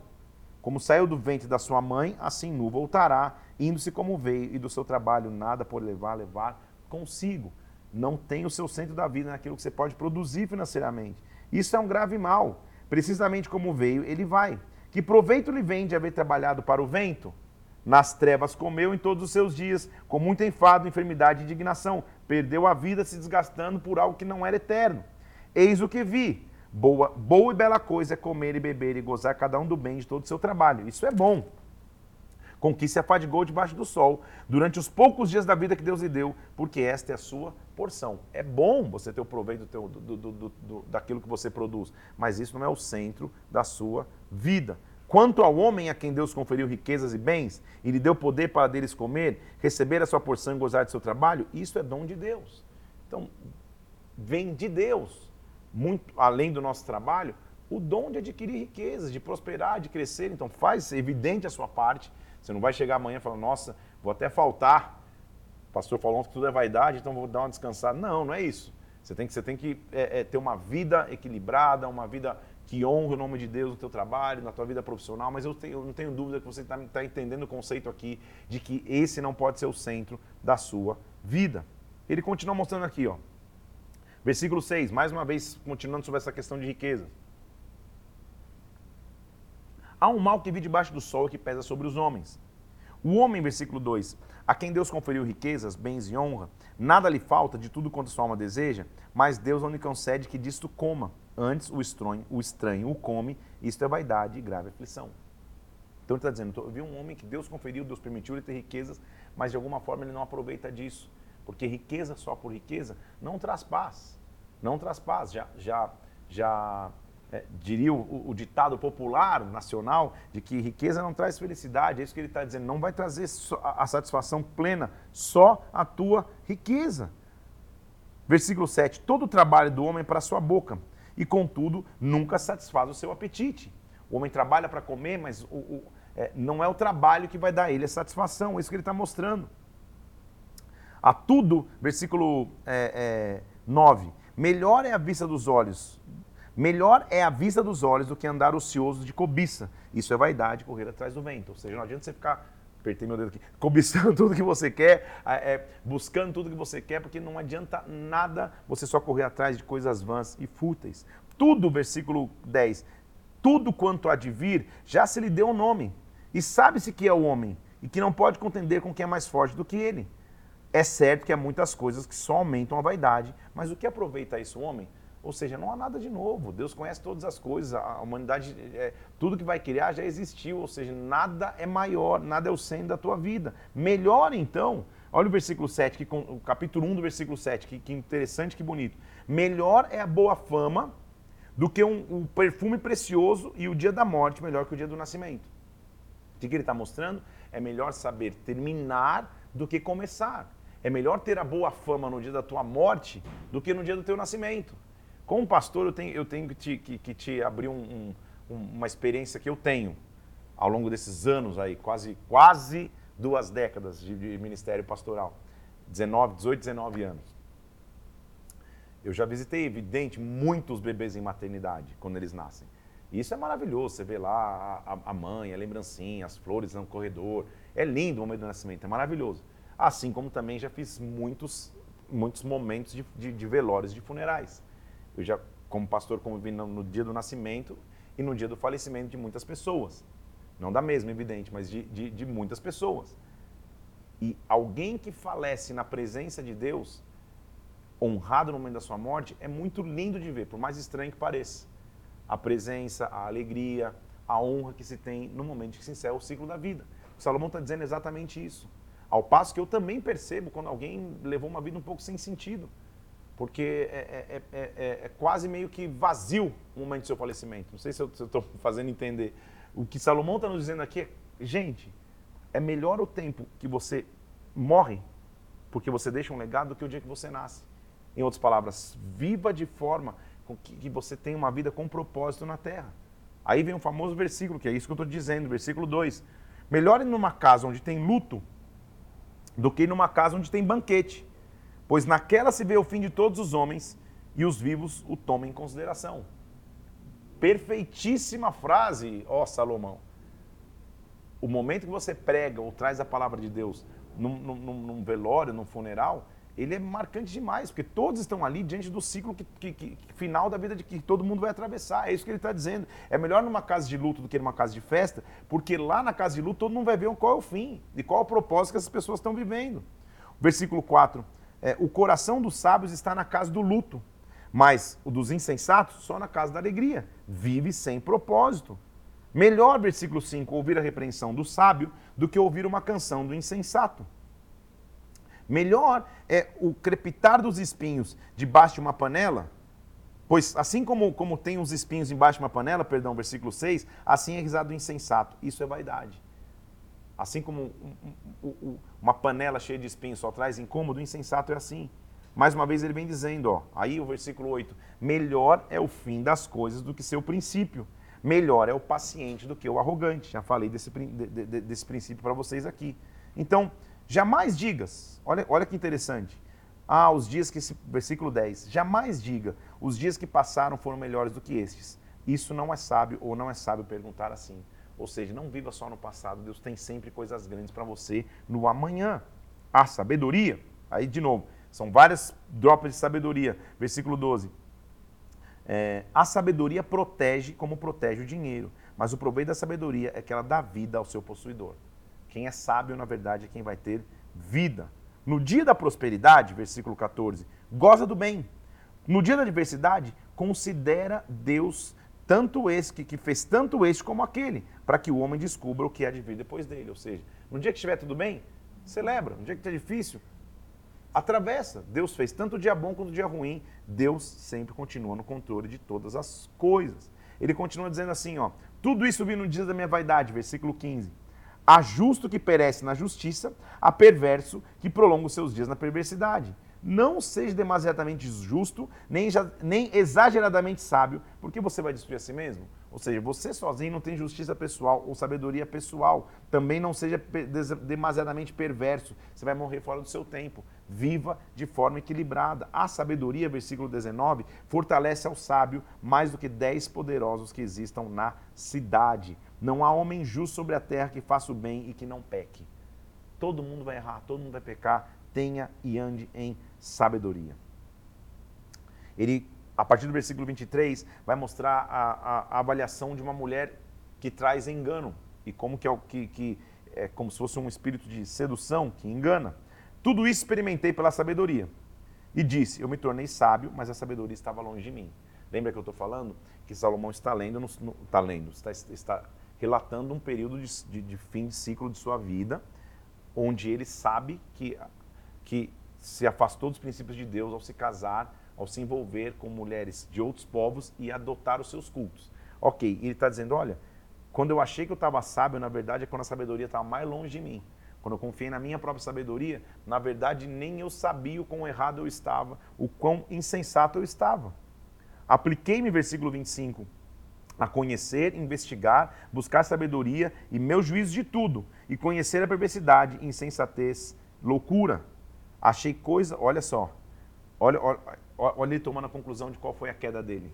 Como saiu do ventre da sua mãe, assim nu voltará, indo-se como veio, e do seu trabalho nada por levar, levar consigo. Não tem o seu centro da vida naquilo que você pode produzir financeiramente. Isso é um grave mal. Precisamente como veio, ele vai. Que proveito lhe vem de haver trabalhado para o vento? Nas trevas comeu em todos os seus dias, com muito enfado, enfermidade e indignação. Perdeu a vida se desgastando por algo que não era eterno. Eis o que vi. Boa, boa e bela coisa é comer e beber e gozar cada um do bem de todo o seu trabalho. Isso é bom. Conquiste a fadigou debaixo do sol, durante os poucos dias da vida que Deus lhe deu, porque esta é a sua porção. É bom você ter o proveito do do, do, do, daquilo que você produz, mas isso não é o centro da sua vida. Quanto ao homem a quem Deus conferiu riquezas e bens, e lhe deu poder para deles comer, receber a sua porção e gozar de seu trabalho, isso é dom de Deus. Então, vem de Deus muito além do nosso trabalho, o dom de adquirir riquezas, de prosperar, de crescer. Então faz evidente a sua parte. Você não vai chegar amanhã e falar, nossa, vou até faltar. O pastor falou que tudo é vaidade, então vou dar uma descansada. Não, não é isso. Você tem que, você tem que é, é, ter uma vida equilibrada, uma vida que honra o nome de Deus no teu trabalho, na tua vida profissional, mas eu, tenho, eu não tenho dúvida que você está tá entendendo o conceito aqui de que esse não pode ser o centro da sua vida. Ele continua mostrando aqui, ó. Versículo 6, mais uma vez, continuando sobre essa questão de riqueza. Há um mal que vi debaixo do sol e que pesa sobre os homens. O homem, versículo 2, a quem Deus conferiu riquezas, bens e honra, nada lhe falta de tudo quanto sua alma deseja, mas Deus não lhe concede que disto coma. Antes o estranho, o estranho o come, isto é vaidade e grave aflição. Então ele está dizendo, eu vi um homem que Deus conferiu, Deus permitiu ele ter riquezas, mas de alguma forma ele não aproveita disso. Porque riqueza só por riqueza não traz paz. Não traz paz. Já, já, já é, diria o, o, ditado popular nacional de que riqueza não traz felicidade. É isso que ele está dizendo. Não vai trazer a, satisfação plena só a tua riqueza. Versículo 7. Todo o trabalho do homem é para sua boca, e contudo nunca satisfaz o seu apetite. O homem trabalha para comer, mas o, o, é, não é o trabalho que vai dar a ele a satisfação. É isso que ele está mostrando. A tudo, versículo é, é, 9. Melhor é a vista dos olhos. Melhor é a vista dos olhos do que andar ocioso de cobiça. Isso é vaidade, correr atrás do vento. Ou seja, não adianta você ficar apertei meu dedo aqui, cobiçando tudo que você quer, é, buscando tudo que você quer, porque não adianta nada você só correr atrás de coisas vãs e fúteis. tudo, versículo 10, tudo quanto há de vir, já se lhe deu um nome. E sabe-se que é o homem, e que não pode contender com quem é mais forte do que ele. É certo que há muitas coisas que só aumentam a vaidade, mas o que aproveita isso o homem? Ou seja, não há nada de novo. Deus conhece todas as coisas. A humanidade, é, tudo que vai criar já existiu. Ou seja, nada é maior, nada é o centro da tua vida. Melhor então, olha o versículo 7, que, o capítulo 1 do versículo 7, que, que interessante, que bonito. Melhor é a boa fama do que um, um perfume precioso e o dia da morte melhor que o dia do nascimento. O que ele está mostrando? É melhor saber terminar do que começar. É melhor ter a boa fama no dia da tua morte do que no dia do teu nascimento. Como pastor, eu tenho, eu tenho que, te, que, que te abrir um, um, uma experiência que eu tenho ao longo desses anos aí, quase, quase duas décadas de, de ministério pastoral. 19, 18, 19 anos. Eu já visitei, evidente, muitos bebês em maternidade quando eles nascem. E isso é maravilhoso, você vê lá a, a, mãe, a lembrancinha, as flores no corredor. É lindo o momento do nascimento, é maravilhoso. Assim como também já fiz muitos, muitos momentos de, de, de velórios, de funerais. Eu já, como pastor, convivi no, no, dia do nascimento e no dia do falecimento de muitas pessoas. Não da mesma, evidente, mas de, de, de muitas pessoas. E alguém que falece na presença de Deus, honrado no momento da sua morte, é muito lindo de ver, por mais estranho que pareça. A presença, a alegria, a honra que se tem no momento que se encerra o ciclo da vida. O Salomão está dizendo exatamente isso. Ao passo que eu também percebo quando alguém levou uma vida um pouco sem sentido porque é, é, é, é, quase meio que vazio o momento do seu falecimento. Não sei se eu estou fazendo entender. O que Salomão está nos dizendo aqui é, gente, é melhor o tempo que você morre, porque você deixa um legado, do que o dia que você nasce. Em outras palavras, viva de forma que, que você tenha uma vida com propósito na terra. Aí vem um famoso versículo, que é isso que eu estou dizendo, versículo 2. Melhor ir numa casa onde tem luto do que numa casa onde tem banquete pois naquela se vê o fim de todos os homens e os vivos o tomam em consideração. Perfeitíssima frase, ó Salomão. O momento que você prega ou traz a palavra de Deus num, num, num velório, num funeral, ele é marcante demais, porque todos estão ali diante do ciclo que, que, que, final da vida de que todo mundo vai atravessar. É isso que ele está dizendo. É melhor numa casa de luto do que numa casa de festa, porque lá na casa de luto todo mundo vai ver qual é o fim e qual é o propósito que essas pessoas estão vivendo. Versículo 4 é, o coração dos sábios está na casa do luto, mas o dos insensatos só na casa da alegria. Vive sem propósito. Melhor, versículo 5, ouvir a repreensão do sábio do que ouvir uma canção do insensato. Melhor é o crepitar dos espinhos debaixo de uma panela, pois assim como, como tem os espinhos embaixo de uma panela, perdão, versículo 6, assim é risado do insensato. Isso é vaidade. Assim como uma panela cheia de espinhos só traz incômodo, o insensato é assim. Mais uma vez ele vem dizendo, ó, aí o versículo 8, melhor é o fim das coisas do que seu princípio. Melhor é o paciente do que o arrogante. Já falei desse, desse princípio para vocês aqui. Então, jamais digas, olha, olha que interessante. Ah, os dias que esse versículo 10, jamais diga, os dias que passaram foram melhores do que estes. Isso não é sábio ou não é sábio perguntar assim. Ou seja, não viva só no passado, Deus tem sempre coisas grandes para você no amanhã. A sabedoria, aí de novo, são várias dropas de sabedoria. Versículo 12. É, a sabedoria protege como protege o dinheiro, mas o proveito da sabedoria é que ela dá vida ao seu possuidor. Quem é sábio, na verdade, é quem vai ter vida. No dia da prosperidade, versículo 14, goza do bem. No dia da adversidade, considera Deus tanto esse que, que fez tanto este como aquele, para que o homem descubra o que há de vir depois dele. Ou seja, no dia que estiver tudo bem, celebra. No dia que estiver difícil, atravessa. Deus fez tanto o dia bom quanto o dia ruim. Deus sempre continua no controle de todas as coisas. Ele continua dizendo assim, ó, tudo isso vi no dia da minha vaidade, versículo 15. Há justo que perece na justiça, há perverso que prolonga os seus dias na perversidade não seja demasiadamente justo, nem, nem exageradamente sábio, porque você vai destruir a si mesmo. Ou seja, você sozinho não tem justiça pessoal ou sabedoria pessoal. Também não seja demasiadamente perverso. Você vai morrer fora do seu tempo. Viva de forma equilibrada. A sabedoria, versículo 19, fortalece ao sábio mais do que dez poderosos que existam na cidade. Não há homem justo sobre a terra que faça o bem e que não peque. Todo mundo vai errar, todo mundo vai pecar. Tenha e ande em sabedoria. Ele a partir do versículo 23, vai mostrar a, a, a avaliação de uma mulher que traz engano e como que é, que, que é como se fosse um espírito de sedução que engana. Tudo isso experimentei pela sabedoria. E disse: Eu me tornei sábio, mas a sabedoria estava longe de mim. Lembra que eu estou falando que Salomão está lendo, no, no, está, lendo está, está relatando um período de, de, de, fim de ciclo de sua vida, onde ele sabe que, que se afastou dos princípios de Deus ao se casar, ao se envolver com mulheres de outros povos e adotar os seus cultos. Ok, ele está dizendo: olha, quando eu achei que eu estava sábio, na verdade é quando a sabedoria estava mais longe de mim. Quando eu confiei na minha própria sabedoria, na verdade nem eu sabia o quão errado eu estava, o quão insensato eu estava. Apliquei-me, versículo 25, a conhecer, investigar, buscar sabedoria e meu juízo de tudo, e conhecer a perversidade, insensatez, loucura. Achei coisa, olha só, olha, olha, olha ele tomando a conclusão de qual foi a queda dele.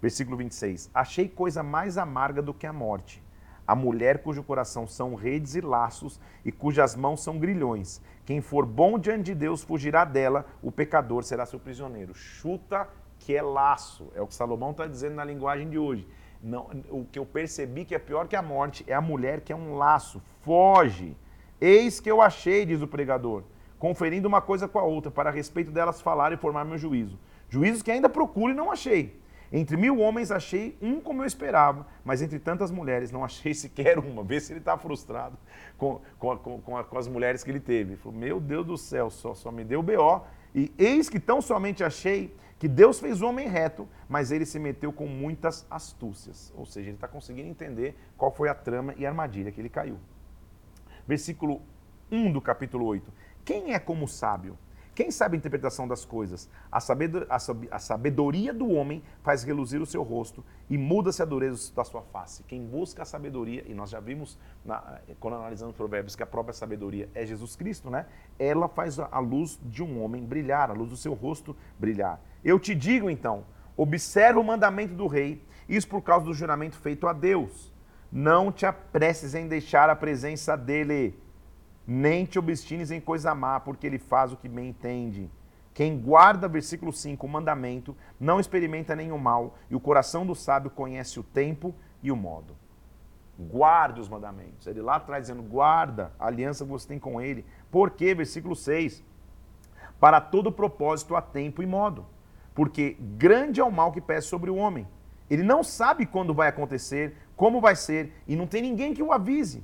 Versículo 26. Achei coisa mais amarga do que a morte. A mulher cujo coração são redes e laços e cujas mãos são grilhões. Quem for bom diante de Deus fugirá dela, o pecador será seu prisioneiro. Chuta que é laço. É o que Salomão está dizendo na linguagem de hoje. Não, o que eu percebi que é pior que a morte é a mulher que é um laço. Foge. Eis que eu achei, diz o pregador, conferindo uma coisa com a outra, para a respeito delas falar e formar meu juízo. Juízos que ainda procuro e não achei. Entre mil homens achei um como eu esperava, mas entre tantas mulheres não achei sequer uma. Vê se ele está frustrado com, com, com, com, as mulheres que ele teve. Ele falou, meu Deus do céu, só, só me deu B.O. E eis que tão somente achei que Deus fez o homem reto, mas ele se meteu com muitas astúcias. Ou seja, ele está conseguindo entender qual foi a trama e a armadilha que ele caiu. Versículo 1 do capítulo 8. Quem é como sábio? Quem sabe a interpretação das coisas? A sabedoria do homem faz reluzir o seu rosto e muda-se a dureza da sua face. Quem busca a sabedoria, e nós já vimos, na, quando analisando provérbios, que a própria sabedoria é Jesus Cristo, né? Ela faz a luz de um homem brilhar, a luz do seu rosto brilhar. Eu te digo então, observa o mandamento do rei, isso por causa do juramento feito a Deus. Não te apresses em deixar a presença dele nem te obstines em coisa má, porque ele faz o que bem entende. Quem guarda, versículo 5, o mandamento, não experimenta nenhum mal, e o coração do sábio conhece o tempo e o modo. Guarde os mandamentos. Ele lá atrás dizendo, guarda a aliança que você tem com ele. Por quê? Versículo 6. Para todo propósito há tempo e modo. Porque grande é o mal que pesa sobre o homem. Ele não sabe quando vai acontecer, como vai ser, e não tem ninguém que o avise.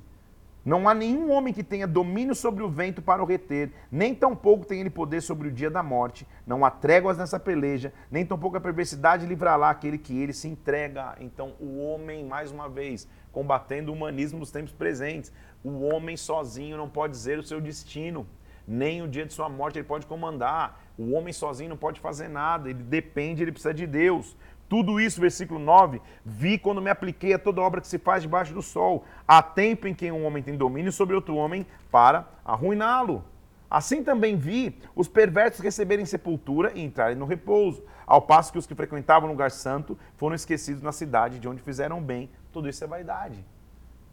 Não há nenhum homem que tenha domínio sobre o vento para o reter, nem tampouco tem ele poder sobre o dia da morte. Não há tréguas nessa peleja, nem tampouco a perversidade livrará aquele que ele se entrega. Então, o homem, mais uma vez, combatendo o humanismo dos tempos presentes, o homem sozinho não pode dizer o seu destino, nem o dia de sua morte ele pode comandar. O homem sozinho não pode fazer nada, ele depende, ele precisa de Deus. Tudo isso, versículo 9, vi quando me apliquei a toda obra que se faz debaixo do sol. Há tempo em que um homem tem domínio sobre outro homem para arruiná-lo. Assim também vi os perversos receberem sepultura e entrarem no repouso, ao passo que os que frequentavam o lugar santo foram esquecidos na cidade de onde fizeram bem. Tudo isso é vaidade.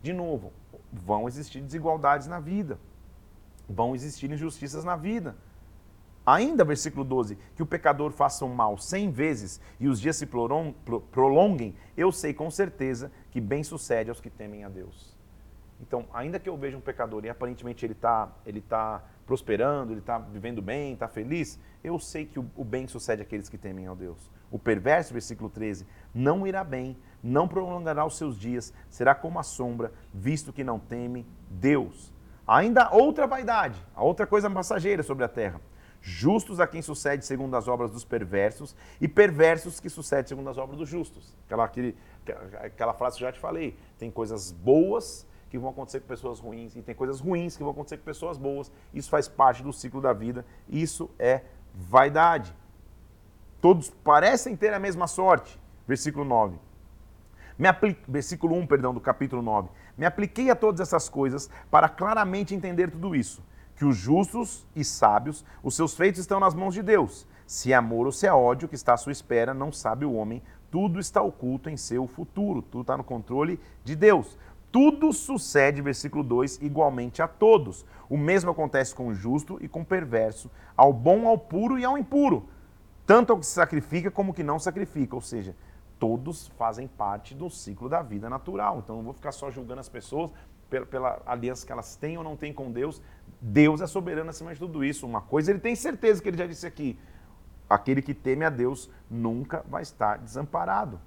De novo, vão existir desigualdades na vida, vão existir injustiças na vida. Ainda, versículo 12, que o pecador faça o mal cem vezes e os dias se prolonguem, eu sei com certeza que bem sucede aos que temem a Deus. Então, ainda que eu veja um pecador e aparentemente ele está ele tá prosperando, ele está vivendo bem, está feliz, eu sei que o, bem sucede àqueles que temem a Deus. O perverso, versículo 13, não irá bem, não prolongará os seus dias, será como a sombra, visto que não teme Deus. Ainda outra vaidade, a outra coisa passageira sobre a terra Justos a quem sucede segundo as obras dos perversos, e perversos que sucedem segundo as obras dos justos. Aquela, aquele, aquela frase que eu já te falei. Tem coisas boas que vão acontecer com pessoas ruins, e tem coisas ruins que vão acontecer com pessoas boas. Isso faz parte do ciclo da vida. Isso é vaidade. Todos parecem ter a mesma sorte. Versículo 9. Me apli... Versículo 1, perdão, do capítulo 9. Me apliquei a todas essas coisas para claramente entender tudo isso que os justos e sábios, os seus feitos estão nas mãos de Deus. Se é amor ou se é ódio que está à sua espera, não sabe o homem. Tudo está oculto em seu futuro. Tudo está no controle de Deus. Tudo sucede, versículo 2, igualmente a todos. O mesmo acontece com o justo e com o perverso, ao bom, ao puro e ao impuro. tanto ao que se sacrifica como ao que não sacrifica. Ou seja, todos fazem parte do ciclo da vida natural. Então não vou ficar só julgando as pessoas pela, pela, aliança que elas têm ou não têm com Deus. Deus é soberano acima de tudo isso. Uma coisa ele tem certeza que ele já disse aqui: aquele que teme a Deus nunca vai estar desamparado.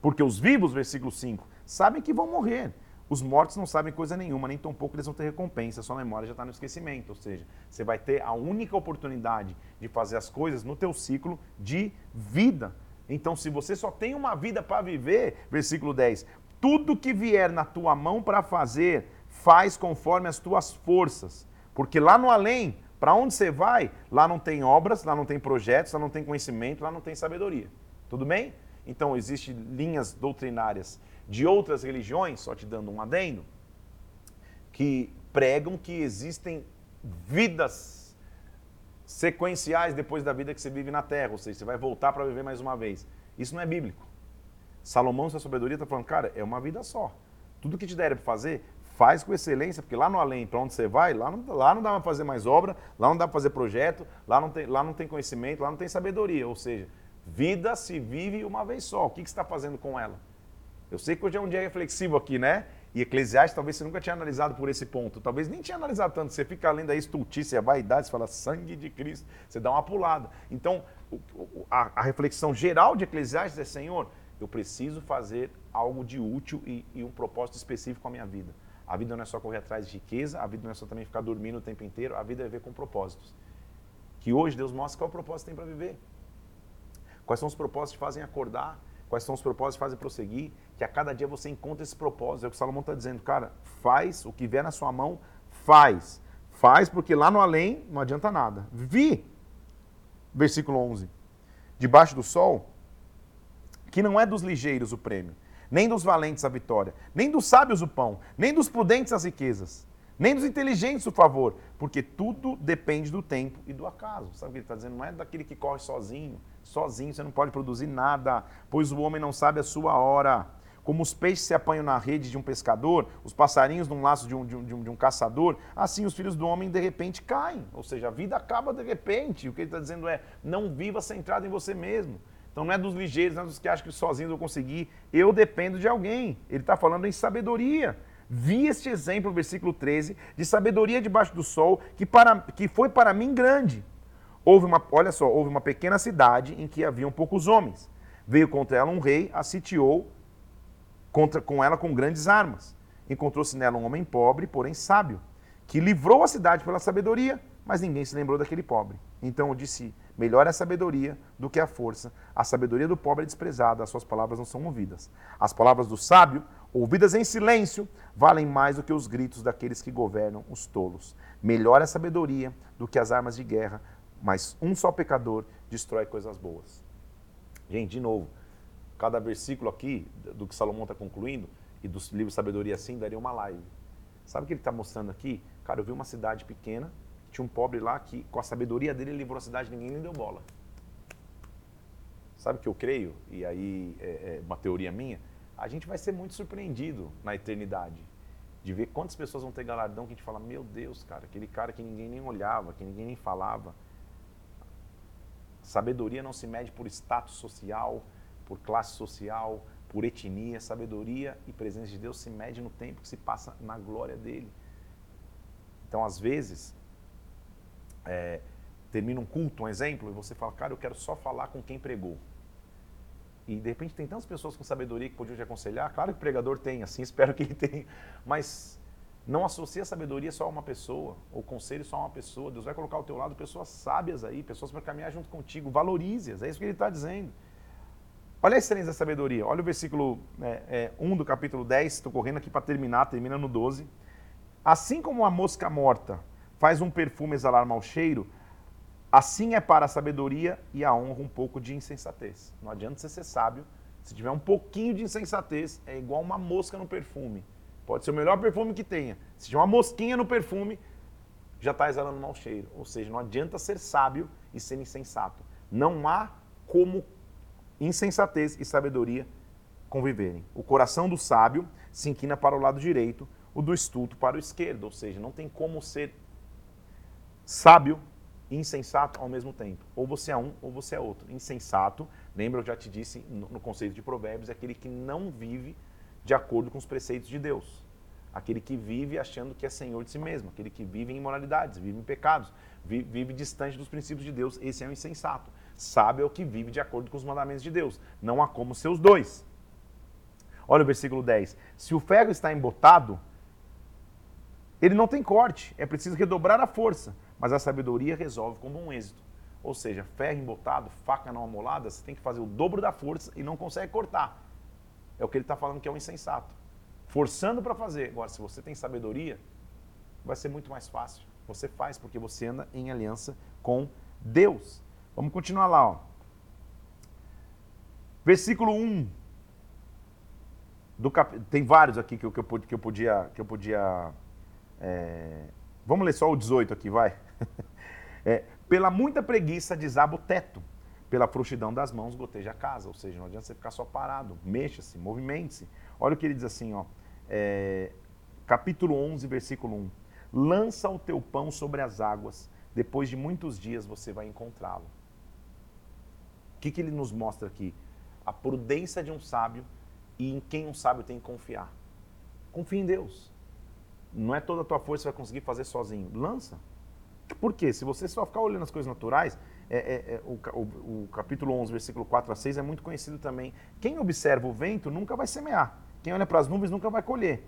Porque os vivos, versículo 5, sabem que vão morrer. Os mortos não sabem coisa nenhuma, nem tampouco eles vão ter recompensa, sua memória já está no esquecimento. Ou seja, você vai ter a única oportunidade de fazer as coisas no teu ciclo de vida. Então, se você só tem uma vida para viver, versículo 10, tudo que vier na tua mão para fazer, faz conforme as tuas forças. Porque lá no além, para onde você vai, lá não tem obras, lá não tem projetos, lá não tem conhecimento, lá não tem sabedoria. Tudo bem? Então, existem linhas doutrinárias de outras religiões, só te dando um adendo, que pregam que existem vidas sequenciais depois da vida que você vive na Terra, ou seja, você vai voltar para viver mais uma vez. Isso não é bíblico. Salomão, sua sabedoria, está falando, cara, é uma vida só. Tudo que te der para fazer, faz com excelência, porque lá no além, para onde você vai, lá não, lá não dá para fazer mais obra, lá não dá para fazer projeto, lá não, tem, lá não tem conhecimento, lá não tem sabedoria. Ou seja, vida se vive uma vez só. O que, que você está fazendo com ela? Eu sei que hoje é um dia reflexivo aqui, né? E Eclesiastes talvez você nunca tinha analisado por esse ponto. Talvez nem tinha analisado tanto. Você fica além da estultícia, a vaidade, você fala sangue de Cristo, você dá uma pulada. Então, a, reflexão geral de Eclesiastes é, Senhor, eu preciso fazer algo de útil e, e um propósito específico com a minha vida. A vida não é só correr atrás de riqueza, a vida não é só também ficar dormindo o tempo inteiro, a vida é viver com propósitos. Que hoje Deus mostra qual é o propósito que tem para viver. Quais são os propósitos que fazem acordar, quais são os propósitos que fazem prosseguir, que a cada dia você encontra esse propósito. É o que Salomão está dizendo, cara, faz o que vier na sua mão, faz. Faz, porque lá no além não adianta nada. Vi, versículo 11, debaixo do sol, que não é dos ligeiros o prêmio, nem dos valentes a vitória, nem dos sábios o pão, nem dos prudentes as riquezas, nem dos inteligentes o favor, porque tudo depende do tempo e do acaso. Sabe o que ele está dizendo? Não é daquele que corre sozinho, sozinho você não pode produzir nada, pois o homem não sabe a sua hora. Como os peixes se apanham na rede de um pescador, os passarinhos num laço de um, de um, de um, de um caçador, assim os filhos do homem de repente caem. Ou seja, a vida acaba de repente. O que ele está dizendo é: não viva centrado em você mesmo. Então não é dos ligeiros, não é dos que acham que sozinhos vão conseguir. Eu dependo de alguém. Ele está falando em sabedoria. Vi este exemplo, versículo 13, de sabedoria debaixo do sol, que, para, que foi para mim grande. Houve uma, olha só, houve uma pequena cidade em que haviam poucos homens. Veio contra ela um rei, a sitiou contra, com ela com grandes armas. Encontrou-se nela um homem pobre, porém sábio, que livrou a cidade pela sabedoria, mas ninguém se lembrou daquele pobre. Então eu disse: melhor é a sabedoria do que a força. A sabedoria do pobre é desprezada, as suas palavras não são ouvidas. As palavras do sábio, ouvidas em silêncio, valem mais do que os gritos daqueles que governam os tolos. Melhor é a sabedoria do que as armas de guerra, mas um só pecador destrói coisas boas. Gente, de novo, cada versículo aqui do que Salomão está concluindo e do livro Sabedoria assim daria uma live. Sabe o que ele está mostrando aqui? Cara, eu vi uma cidade pequena, tinha um pobre lá que, com a sabedoria dele, ele livrou a cidade ninguém nem deu bola. Sabe o que eu creio? E aí é, é uma teoria minha. A gente vai ser muito surpreendido na eternidade de ver quantas pessoas vão ter galardão que a gente fala: Meu Deus, cara, aquele cara que ninguém nem olhava, que ninguém nem falava Sabedoria não se mede por status social, por classe social, por etnia. Sabedoria e presença de Deus se mede no tempo que se passa na glória dele. Então, às vezes, é, termina um culto, um exemplo, e você fala, cara, eu quero só falar com quem pregou. E de repente tem tantas pessoas com sabedoria que podiam te aconselhar. Claro que o pregador tem, assim espero que ele tenha. Mas não associa a sabedoria só a uma pessoa, ou conselho só a uma pessoa. Deus vai colocar ao teu lado pessoas sábias aí, pessoas para caminhar junto contigo. Valorize-as, é isso que ele está dizendo. Olha a excelência da sabedoria. Olha o versículo é, é, 1 do capítulo 10. Estou correndo aqui para terminar, termina no 12. Assim como a mosca morta faz um perfume exalar mau cheiro, assim é para a sabedoria e a honra um pouco de insensatez. Não adianta você ser sábio. Se tiver um pouquinho de insensatez, é igual uma mosca no perfume Pode ser o melhor perfume que tenha. Se tiver uma mosquinha no perfume, já está exalando mau cheiro. Ou seja, não adianta ser sábio e ser insensato. Não há como insensatez e sabedoria conviverem. O coração do sábio se inclina para o lado direito, o do estulto para o esquerdo. Ou seja, não tem como ser sábio insensato ao mesmo tempo. Ou você é um ou você é outro. Insensato, lembra, eu já te disse no, conceito de Provérbios, é aquele que não vive de acordo com os preceitos de Deus. Aquele que vive achando que é senhor de si mesmo, aquele que vive em imoralidades, vive em pecados, vive, distante dos princípios de Deus. Esse é o insensato. Sabe é o que vive de acordo com os mandamentos de Deus. Não há como ser os dois. Olha o versículo 10. Se o ferro está embotado, ele não tem corte, é preciso redobrar a força, mas a sabedoria resolve com bom êxito. Ou seja, ferro embotado, faca não amolada, você tem que fazer o dobro da força e não consegue cortar. É o que ele está falando que é um insensato. Forçando para fazer. Agora, se você tem sabedoria, vai ser muito mais fácil. Você faz porque você anda em aliança com Deus. Vamos continuar lá. Ó. Versículo 1. Do cap... Tem vários aqui que eu, que eu, podia, que eu podia é... Vamos ler só o 18 aqui, vai. é, pela muita preguiça desaba o teto, pela frouxidão das mãos goteja a casa. Ou seja, não adianta você ficar só parado, mexa-se, movimente-se. Olha o que ele diz assim, ó, é, capítulo 11, versículo 1. Lança o teu pão sobre as águas, depois de muitos dias você vai encontrá-lo. O que, que ele nos mostra aqui? A prudência de um sábio e em quem um sábio tem que confiar. Confie em Deus. Não é toda a tua força que vai conseguir fazer sozinho. Lança. Por quê? Se você só ficar olhando as coisas naturais, é, é, é, o, o, o, capítulo 11, versículo 4 a 6 é muito conhecido também. Quem observa o vento nunca vai semear. Quem olha para as nuvens nunca vai colher.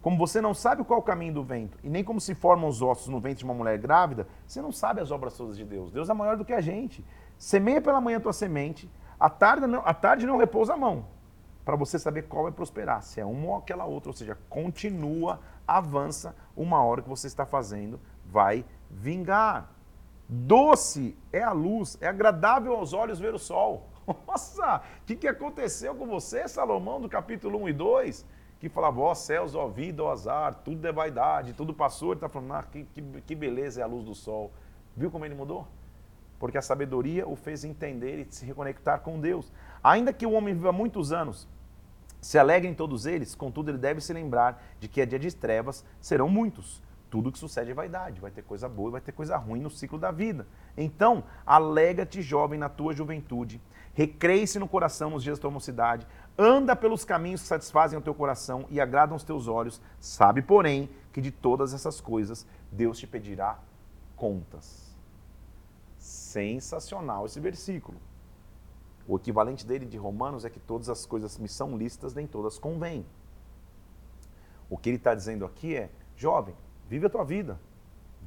Como você não sabe qual é o caminho do vento e nem como se formam os ossos no ventre de uma mulher grávida, você não sabe as obras todas de Deus. Deus é maior do que a gente. Semeia pela manhã a tua semente, à tarde não, à tarde não repousa a mão, para você saber qual vai prosperar, se é uma ou aquela outra. Ou seja, continua avança, uma hora que você está fazendo vai vingar. Doce é a luz, é agradável aos olhos ver o sol. Nossa, o que, que aconteceu com você, Salomão, do capítulo 1 e 2? Que falava, ó céus, ó vida, ó azar, tudo é vaidade, tudo passou. Ele está falando, ah, que, que, que beleza é a luz do sol. Viu como ele mudou? Porque a sabedoria o fez entender e se reconectar com Deus. Ainda que o homem viva muitos anos, se alegra em todos eles, contudo ele deve se lembrar de que a dia de trevas serão muitos. Tudo que sucede é vaidade, vai ter coisa boa e vai ter coisa ruim no ciclo da vida. Então, alegra-te, jovem, na tua juventude, recreie-se no coração nos dias da tua mocidade, anda pelos caminhos que satisfazem o teu coração e agradam os teus olhos. Sabe, porém, que de todas essas coisas Deus te pedirá contas. Sensacional esse versículo. O equivalente dele de Romanos é que todas as coisas me são listas, nem todas convêm. O que ele está dizendo aqui é, jovem, vive a tua vida.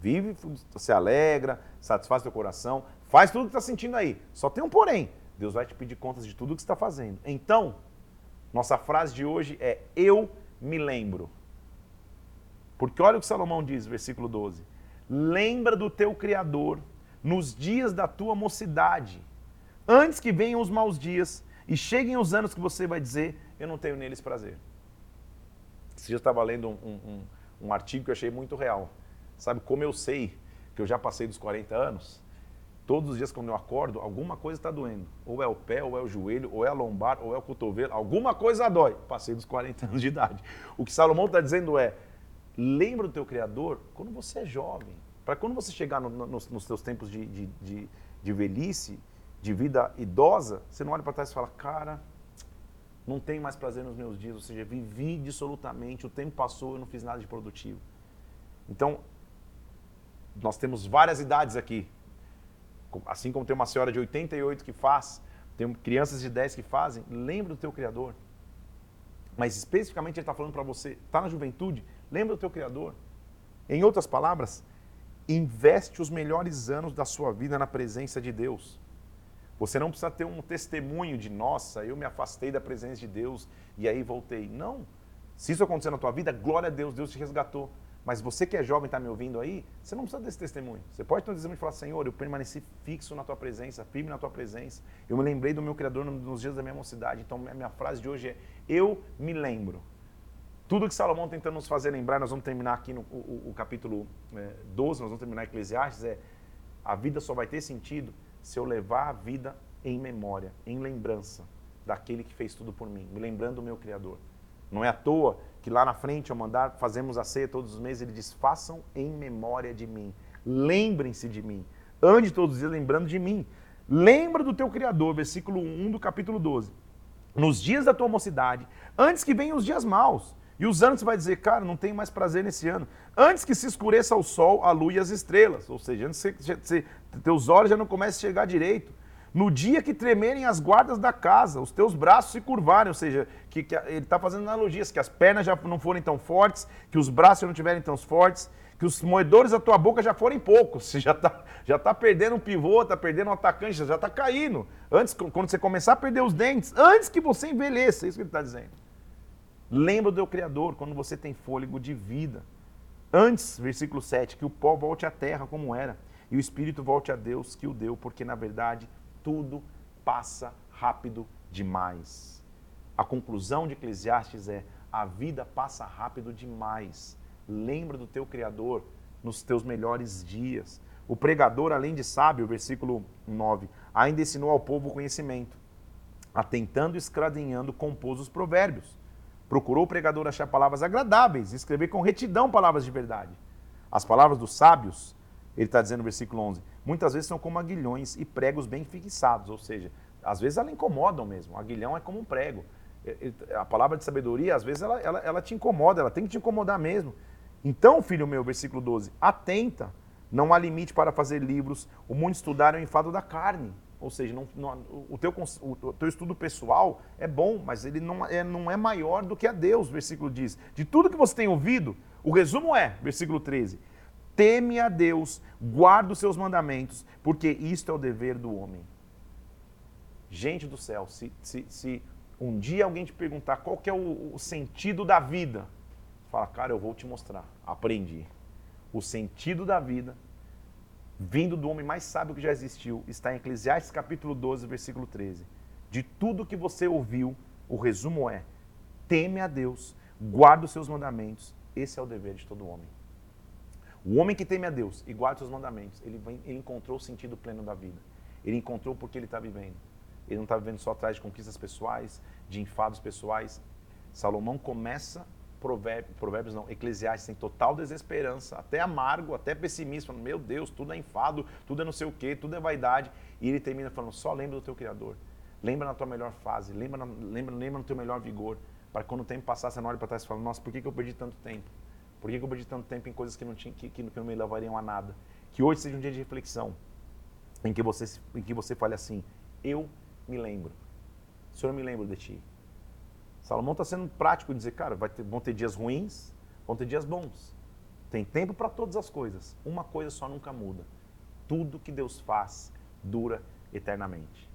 Vive, se alegra, satisfaz teu coração, faz tudo que está sentindo aí. Só tem um porém. Deus vai te pedir contas de tudo que está fazendo. Então, nossa frase de hoje é eu me lembro. Porque olha o que Salomão diz, versículo 12. Lembra do teu Criador nos dias da tua mocidade antes que venham os maus dias e cheguem os anos que você vai dizer, eu não tenho neles prazer. Dia eu estava lendo um, um, artigo que eu achei muito real. Sabe como eu sei que eu já passei dos 40 anos? Todos os dias quando eu acordo, alguma coisa está doendo. Ou é o pé, ou é o joelho, ou é a lombar, ou é o cotovelo. Alguma coisa dói. Passei dos 40 anos de idade. O que Salomão está dizendo é, lembra do teu Criador quando você é jovem. Para quando você chegar no, no, nos, teus tempos de, de, de, de velhice, de vida idosa, você não olha para trás e fala, cara, não tenho mais prazer nos meus dias, ou seja, vivi dissolutamente, o tempo passou, eu não fiz nada de produtivo. Então, nós temos várias idades aqui. Assim como tem uma senhora de 88 que faz, tem crianças de 10 que fazem, lembra do teu Criador. Mas especificamente ele está falando para você, está na juventude, lembra do teu Criador. Em outras palavras, investe os melhores anos da sua vida na presença de Deus. Você não precisa ter um testemunho de, nossa, eu me afastei da presença de Deus e aí voltei. Não. Se isso acontecer na tua vida, glória a Deus, Deus te resgatou. Mas você que é jovem está me ouvindo aí, você não precisa desse testemunho. Você pode ter um testemunho e falar, Senhor, eu permaneci fixo na tua presença, firme na tua presença. Eu me lembrei do meu Criador nos dias da minha mocidade. Então, a minha frase de hoje é, eu me lembro. Tudo que Salomão tentando nos fazer lembrar, nós vamos terminar aqui no o, o capítulo é, 12, nós vamos terminar Eclesiastes, é a vida só vai ter sentido se eu levar a vida em memória, em lembrança daquele que fez tudo por mim, me lembrando do meu Criador. Não é à toa que lá na frente, ao mandar, fazemos a ceia todos os meses, ele diz: façam em memória de mim, lembrem-se de mim. Ande todos os dias lembrando de mim. Lembra do teu Criador, versículo 1 do capítulo 12. Nos dias da tua mocidade, antes que venham os dias maus. E os anos você vai dizer, cara, não tenho mais prazer nesse ano. Antes que se escureça o sol, a lua e as estrelas. Ou seja, antes que você, teus olhos já não comecem a chegar direito. No dia que tremerem as guardas da casa, os teus braços se curvarem, ou seja, que, que ele está fazendo analogias, que as pernas já não forem tão fortes, que os braços já não estiverem tão fortes, que os moedores da tua boca já forem poucos. Você já está já tá perdendo um pivô, está perdendo um atacante, já está caindo. Antes, quando você começar a perder os dentes, antes que você envelheça, é isso que ele está dizendo. Lembra do teu Criador quando você tem fôlego de vida. Antes, versículo 7, que o pó volte à terra como era, e o espírito volte a Deus que o deu, porque na verdade tudo passa rápido demais. A conclusão de Eclesiastes é: a vida passa rápido demais. Lembra do teu Criador nos teus melhores dias. O pregador, além de sábio, versículo 9, ainda ensinou ao povo o conhecimento. Atentando e escradinhando, compôs os provérbios. Procurou o pregador achar palavras agradáveis, escrever com retidão palavras de verdade. As palavras dos sábios, ele está dizendo no versículo 11, muitas vezes são como aguilhões e pregos bem fixados, ou seja, às vezes elas incomodam mesmo. Aguilhão é como um prego. A palavra de sabedoria, às vezes, ela, ela, ela te incomoda, ela tem que te incomodar mesmo. Então, filho meu, versículo 12, atenta, não há limite para fazer livros, o mundo estudar é o enfado da carne. Ou seja, não, não, o, teu, o teu estudo pessoal é bom, mas ele não é, não é maior do que a Deus, versículo diz. De tudo que você tem ouvido, o resumo é, versículo 13, teme a Deus, guarda os seus mandamentos, porque isto é o dever do homem. Gente do céu, se, se, se um dia alguém te perguntar qual é o, o sentido da vida, fala, cara, eu vou te mostrar. Aprendi. O sentido da vida, vindo do homem mais sábio que já existiu, está em Eclesiastes capítulo 12, versículo 13. De tudo que você ouviu, o resumo é: teme a Deus, guarda os seus mandamentos. Esse é o dever de todo homem. O homem que teme a Deus e guarda os seus mandamentos, ele, vem, ele encontrou o sentido pleno da vida. Ele encontrou porque ele está vivendo. Ele não está vivendo só atrás de conquistas pessoais, de enfados pessoais. Salomão começa provérbios, provérbios não, Eclesiastes tem total desesperança, até amargo, até pessimista, falando, meu Deus, tudo é enfado, tudo é não sei o quê, tudo é vaidade. E ele termina falando, só lembra do teu Criador. Lembra na tua melhor fase, lembra, lembra, lembra no teu melhor vigor, para quando o tempo passar, você não olha para trás e fala, nossa, por que, que eu perdi tanto tempo? Por que, que eu perdi tanto tempo em coisas que não, tinha, que, que não me levariam a nada? Que hoje seja um dia de reflexão, em que você, em que você fale assim, eu me lembro. Senhor, eu me lembro de ti. Salomão está sendo prático em dizer, cara, vai ter, vão ter dias ruins, vão ter dias bons. Tem tempo para todas as coisas. Uma coisa só nunca muda. Tudo que Deus faz dura eternamente.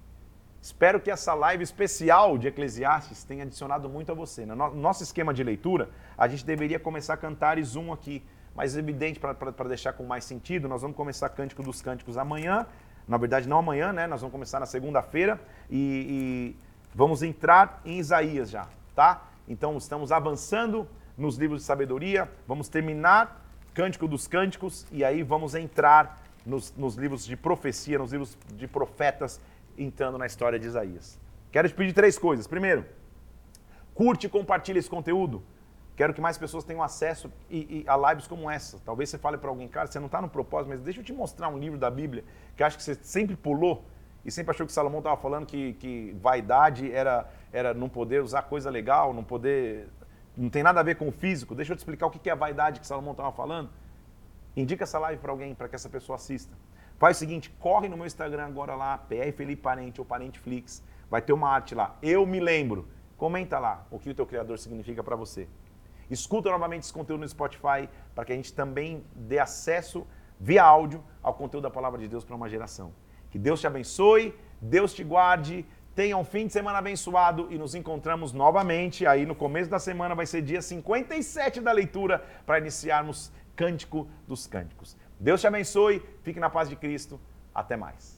Espero que essa live especial de Eclesiastes tenha adicionado muito a você. No nosso esquema de leitura, a gente deveria começar cantares um aqui, mas evidente para deixar com mais sentido, nós vamos começar Cântico dos Cânticos amanhã. Na verdade, não amanhã, né? Nós vamos começar na segunda-feira e, e vamos entrar em Isaías já tá? Então estamos avançando nos livros de sabedoria, vamos terminar Cântico dos Cânticos e aí vamos entrar nos, nos livros de profecia, nos livros de profetas, entrando na história de Isaías. Quero te pedir três coisas. Primeiro, curte e compartilhe esse conteúdo. Quero que mais pessoas tenham acesso e, e a lives como essa. Talvez você fale para alguém, cara, você não está no propósito, mas deixa eu te mostrar um livro da Bíblia que acho que você sempre pulou e sempre achou que Salomão estava falando que, que vaidade era, era não poder usar coisa legal, não poder. Não tem nada a ver com o físico. Deixa eu te explicar o que é a vaidade que Salomão estava falando. Indica essa live para alguém, para que essa pessoa assista. Faz o seguinte, corre no meu Instagram agora lá, PR Felipe Parente ou Parenteflix. Vai ter uma arte lá. Eu me lembro. Comenta lá o que o teu criador significa para você. Escuta novamente esse conteúdo no Spotify para que a gente também dê acesso via áudio ao conteúdo da palavra de Deus para uma geração. Que Deus te abençoe, Deus te guarde, tenha um fim de semana abençoado e nos encontramos novamente. Aí no começo da semana vai ser dia 57 da leitura para iniciarmos Cântico dos Cânticos. Deus te abençoe, fique na paz de Cristo. Até mais.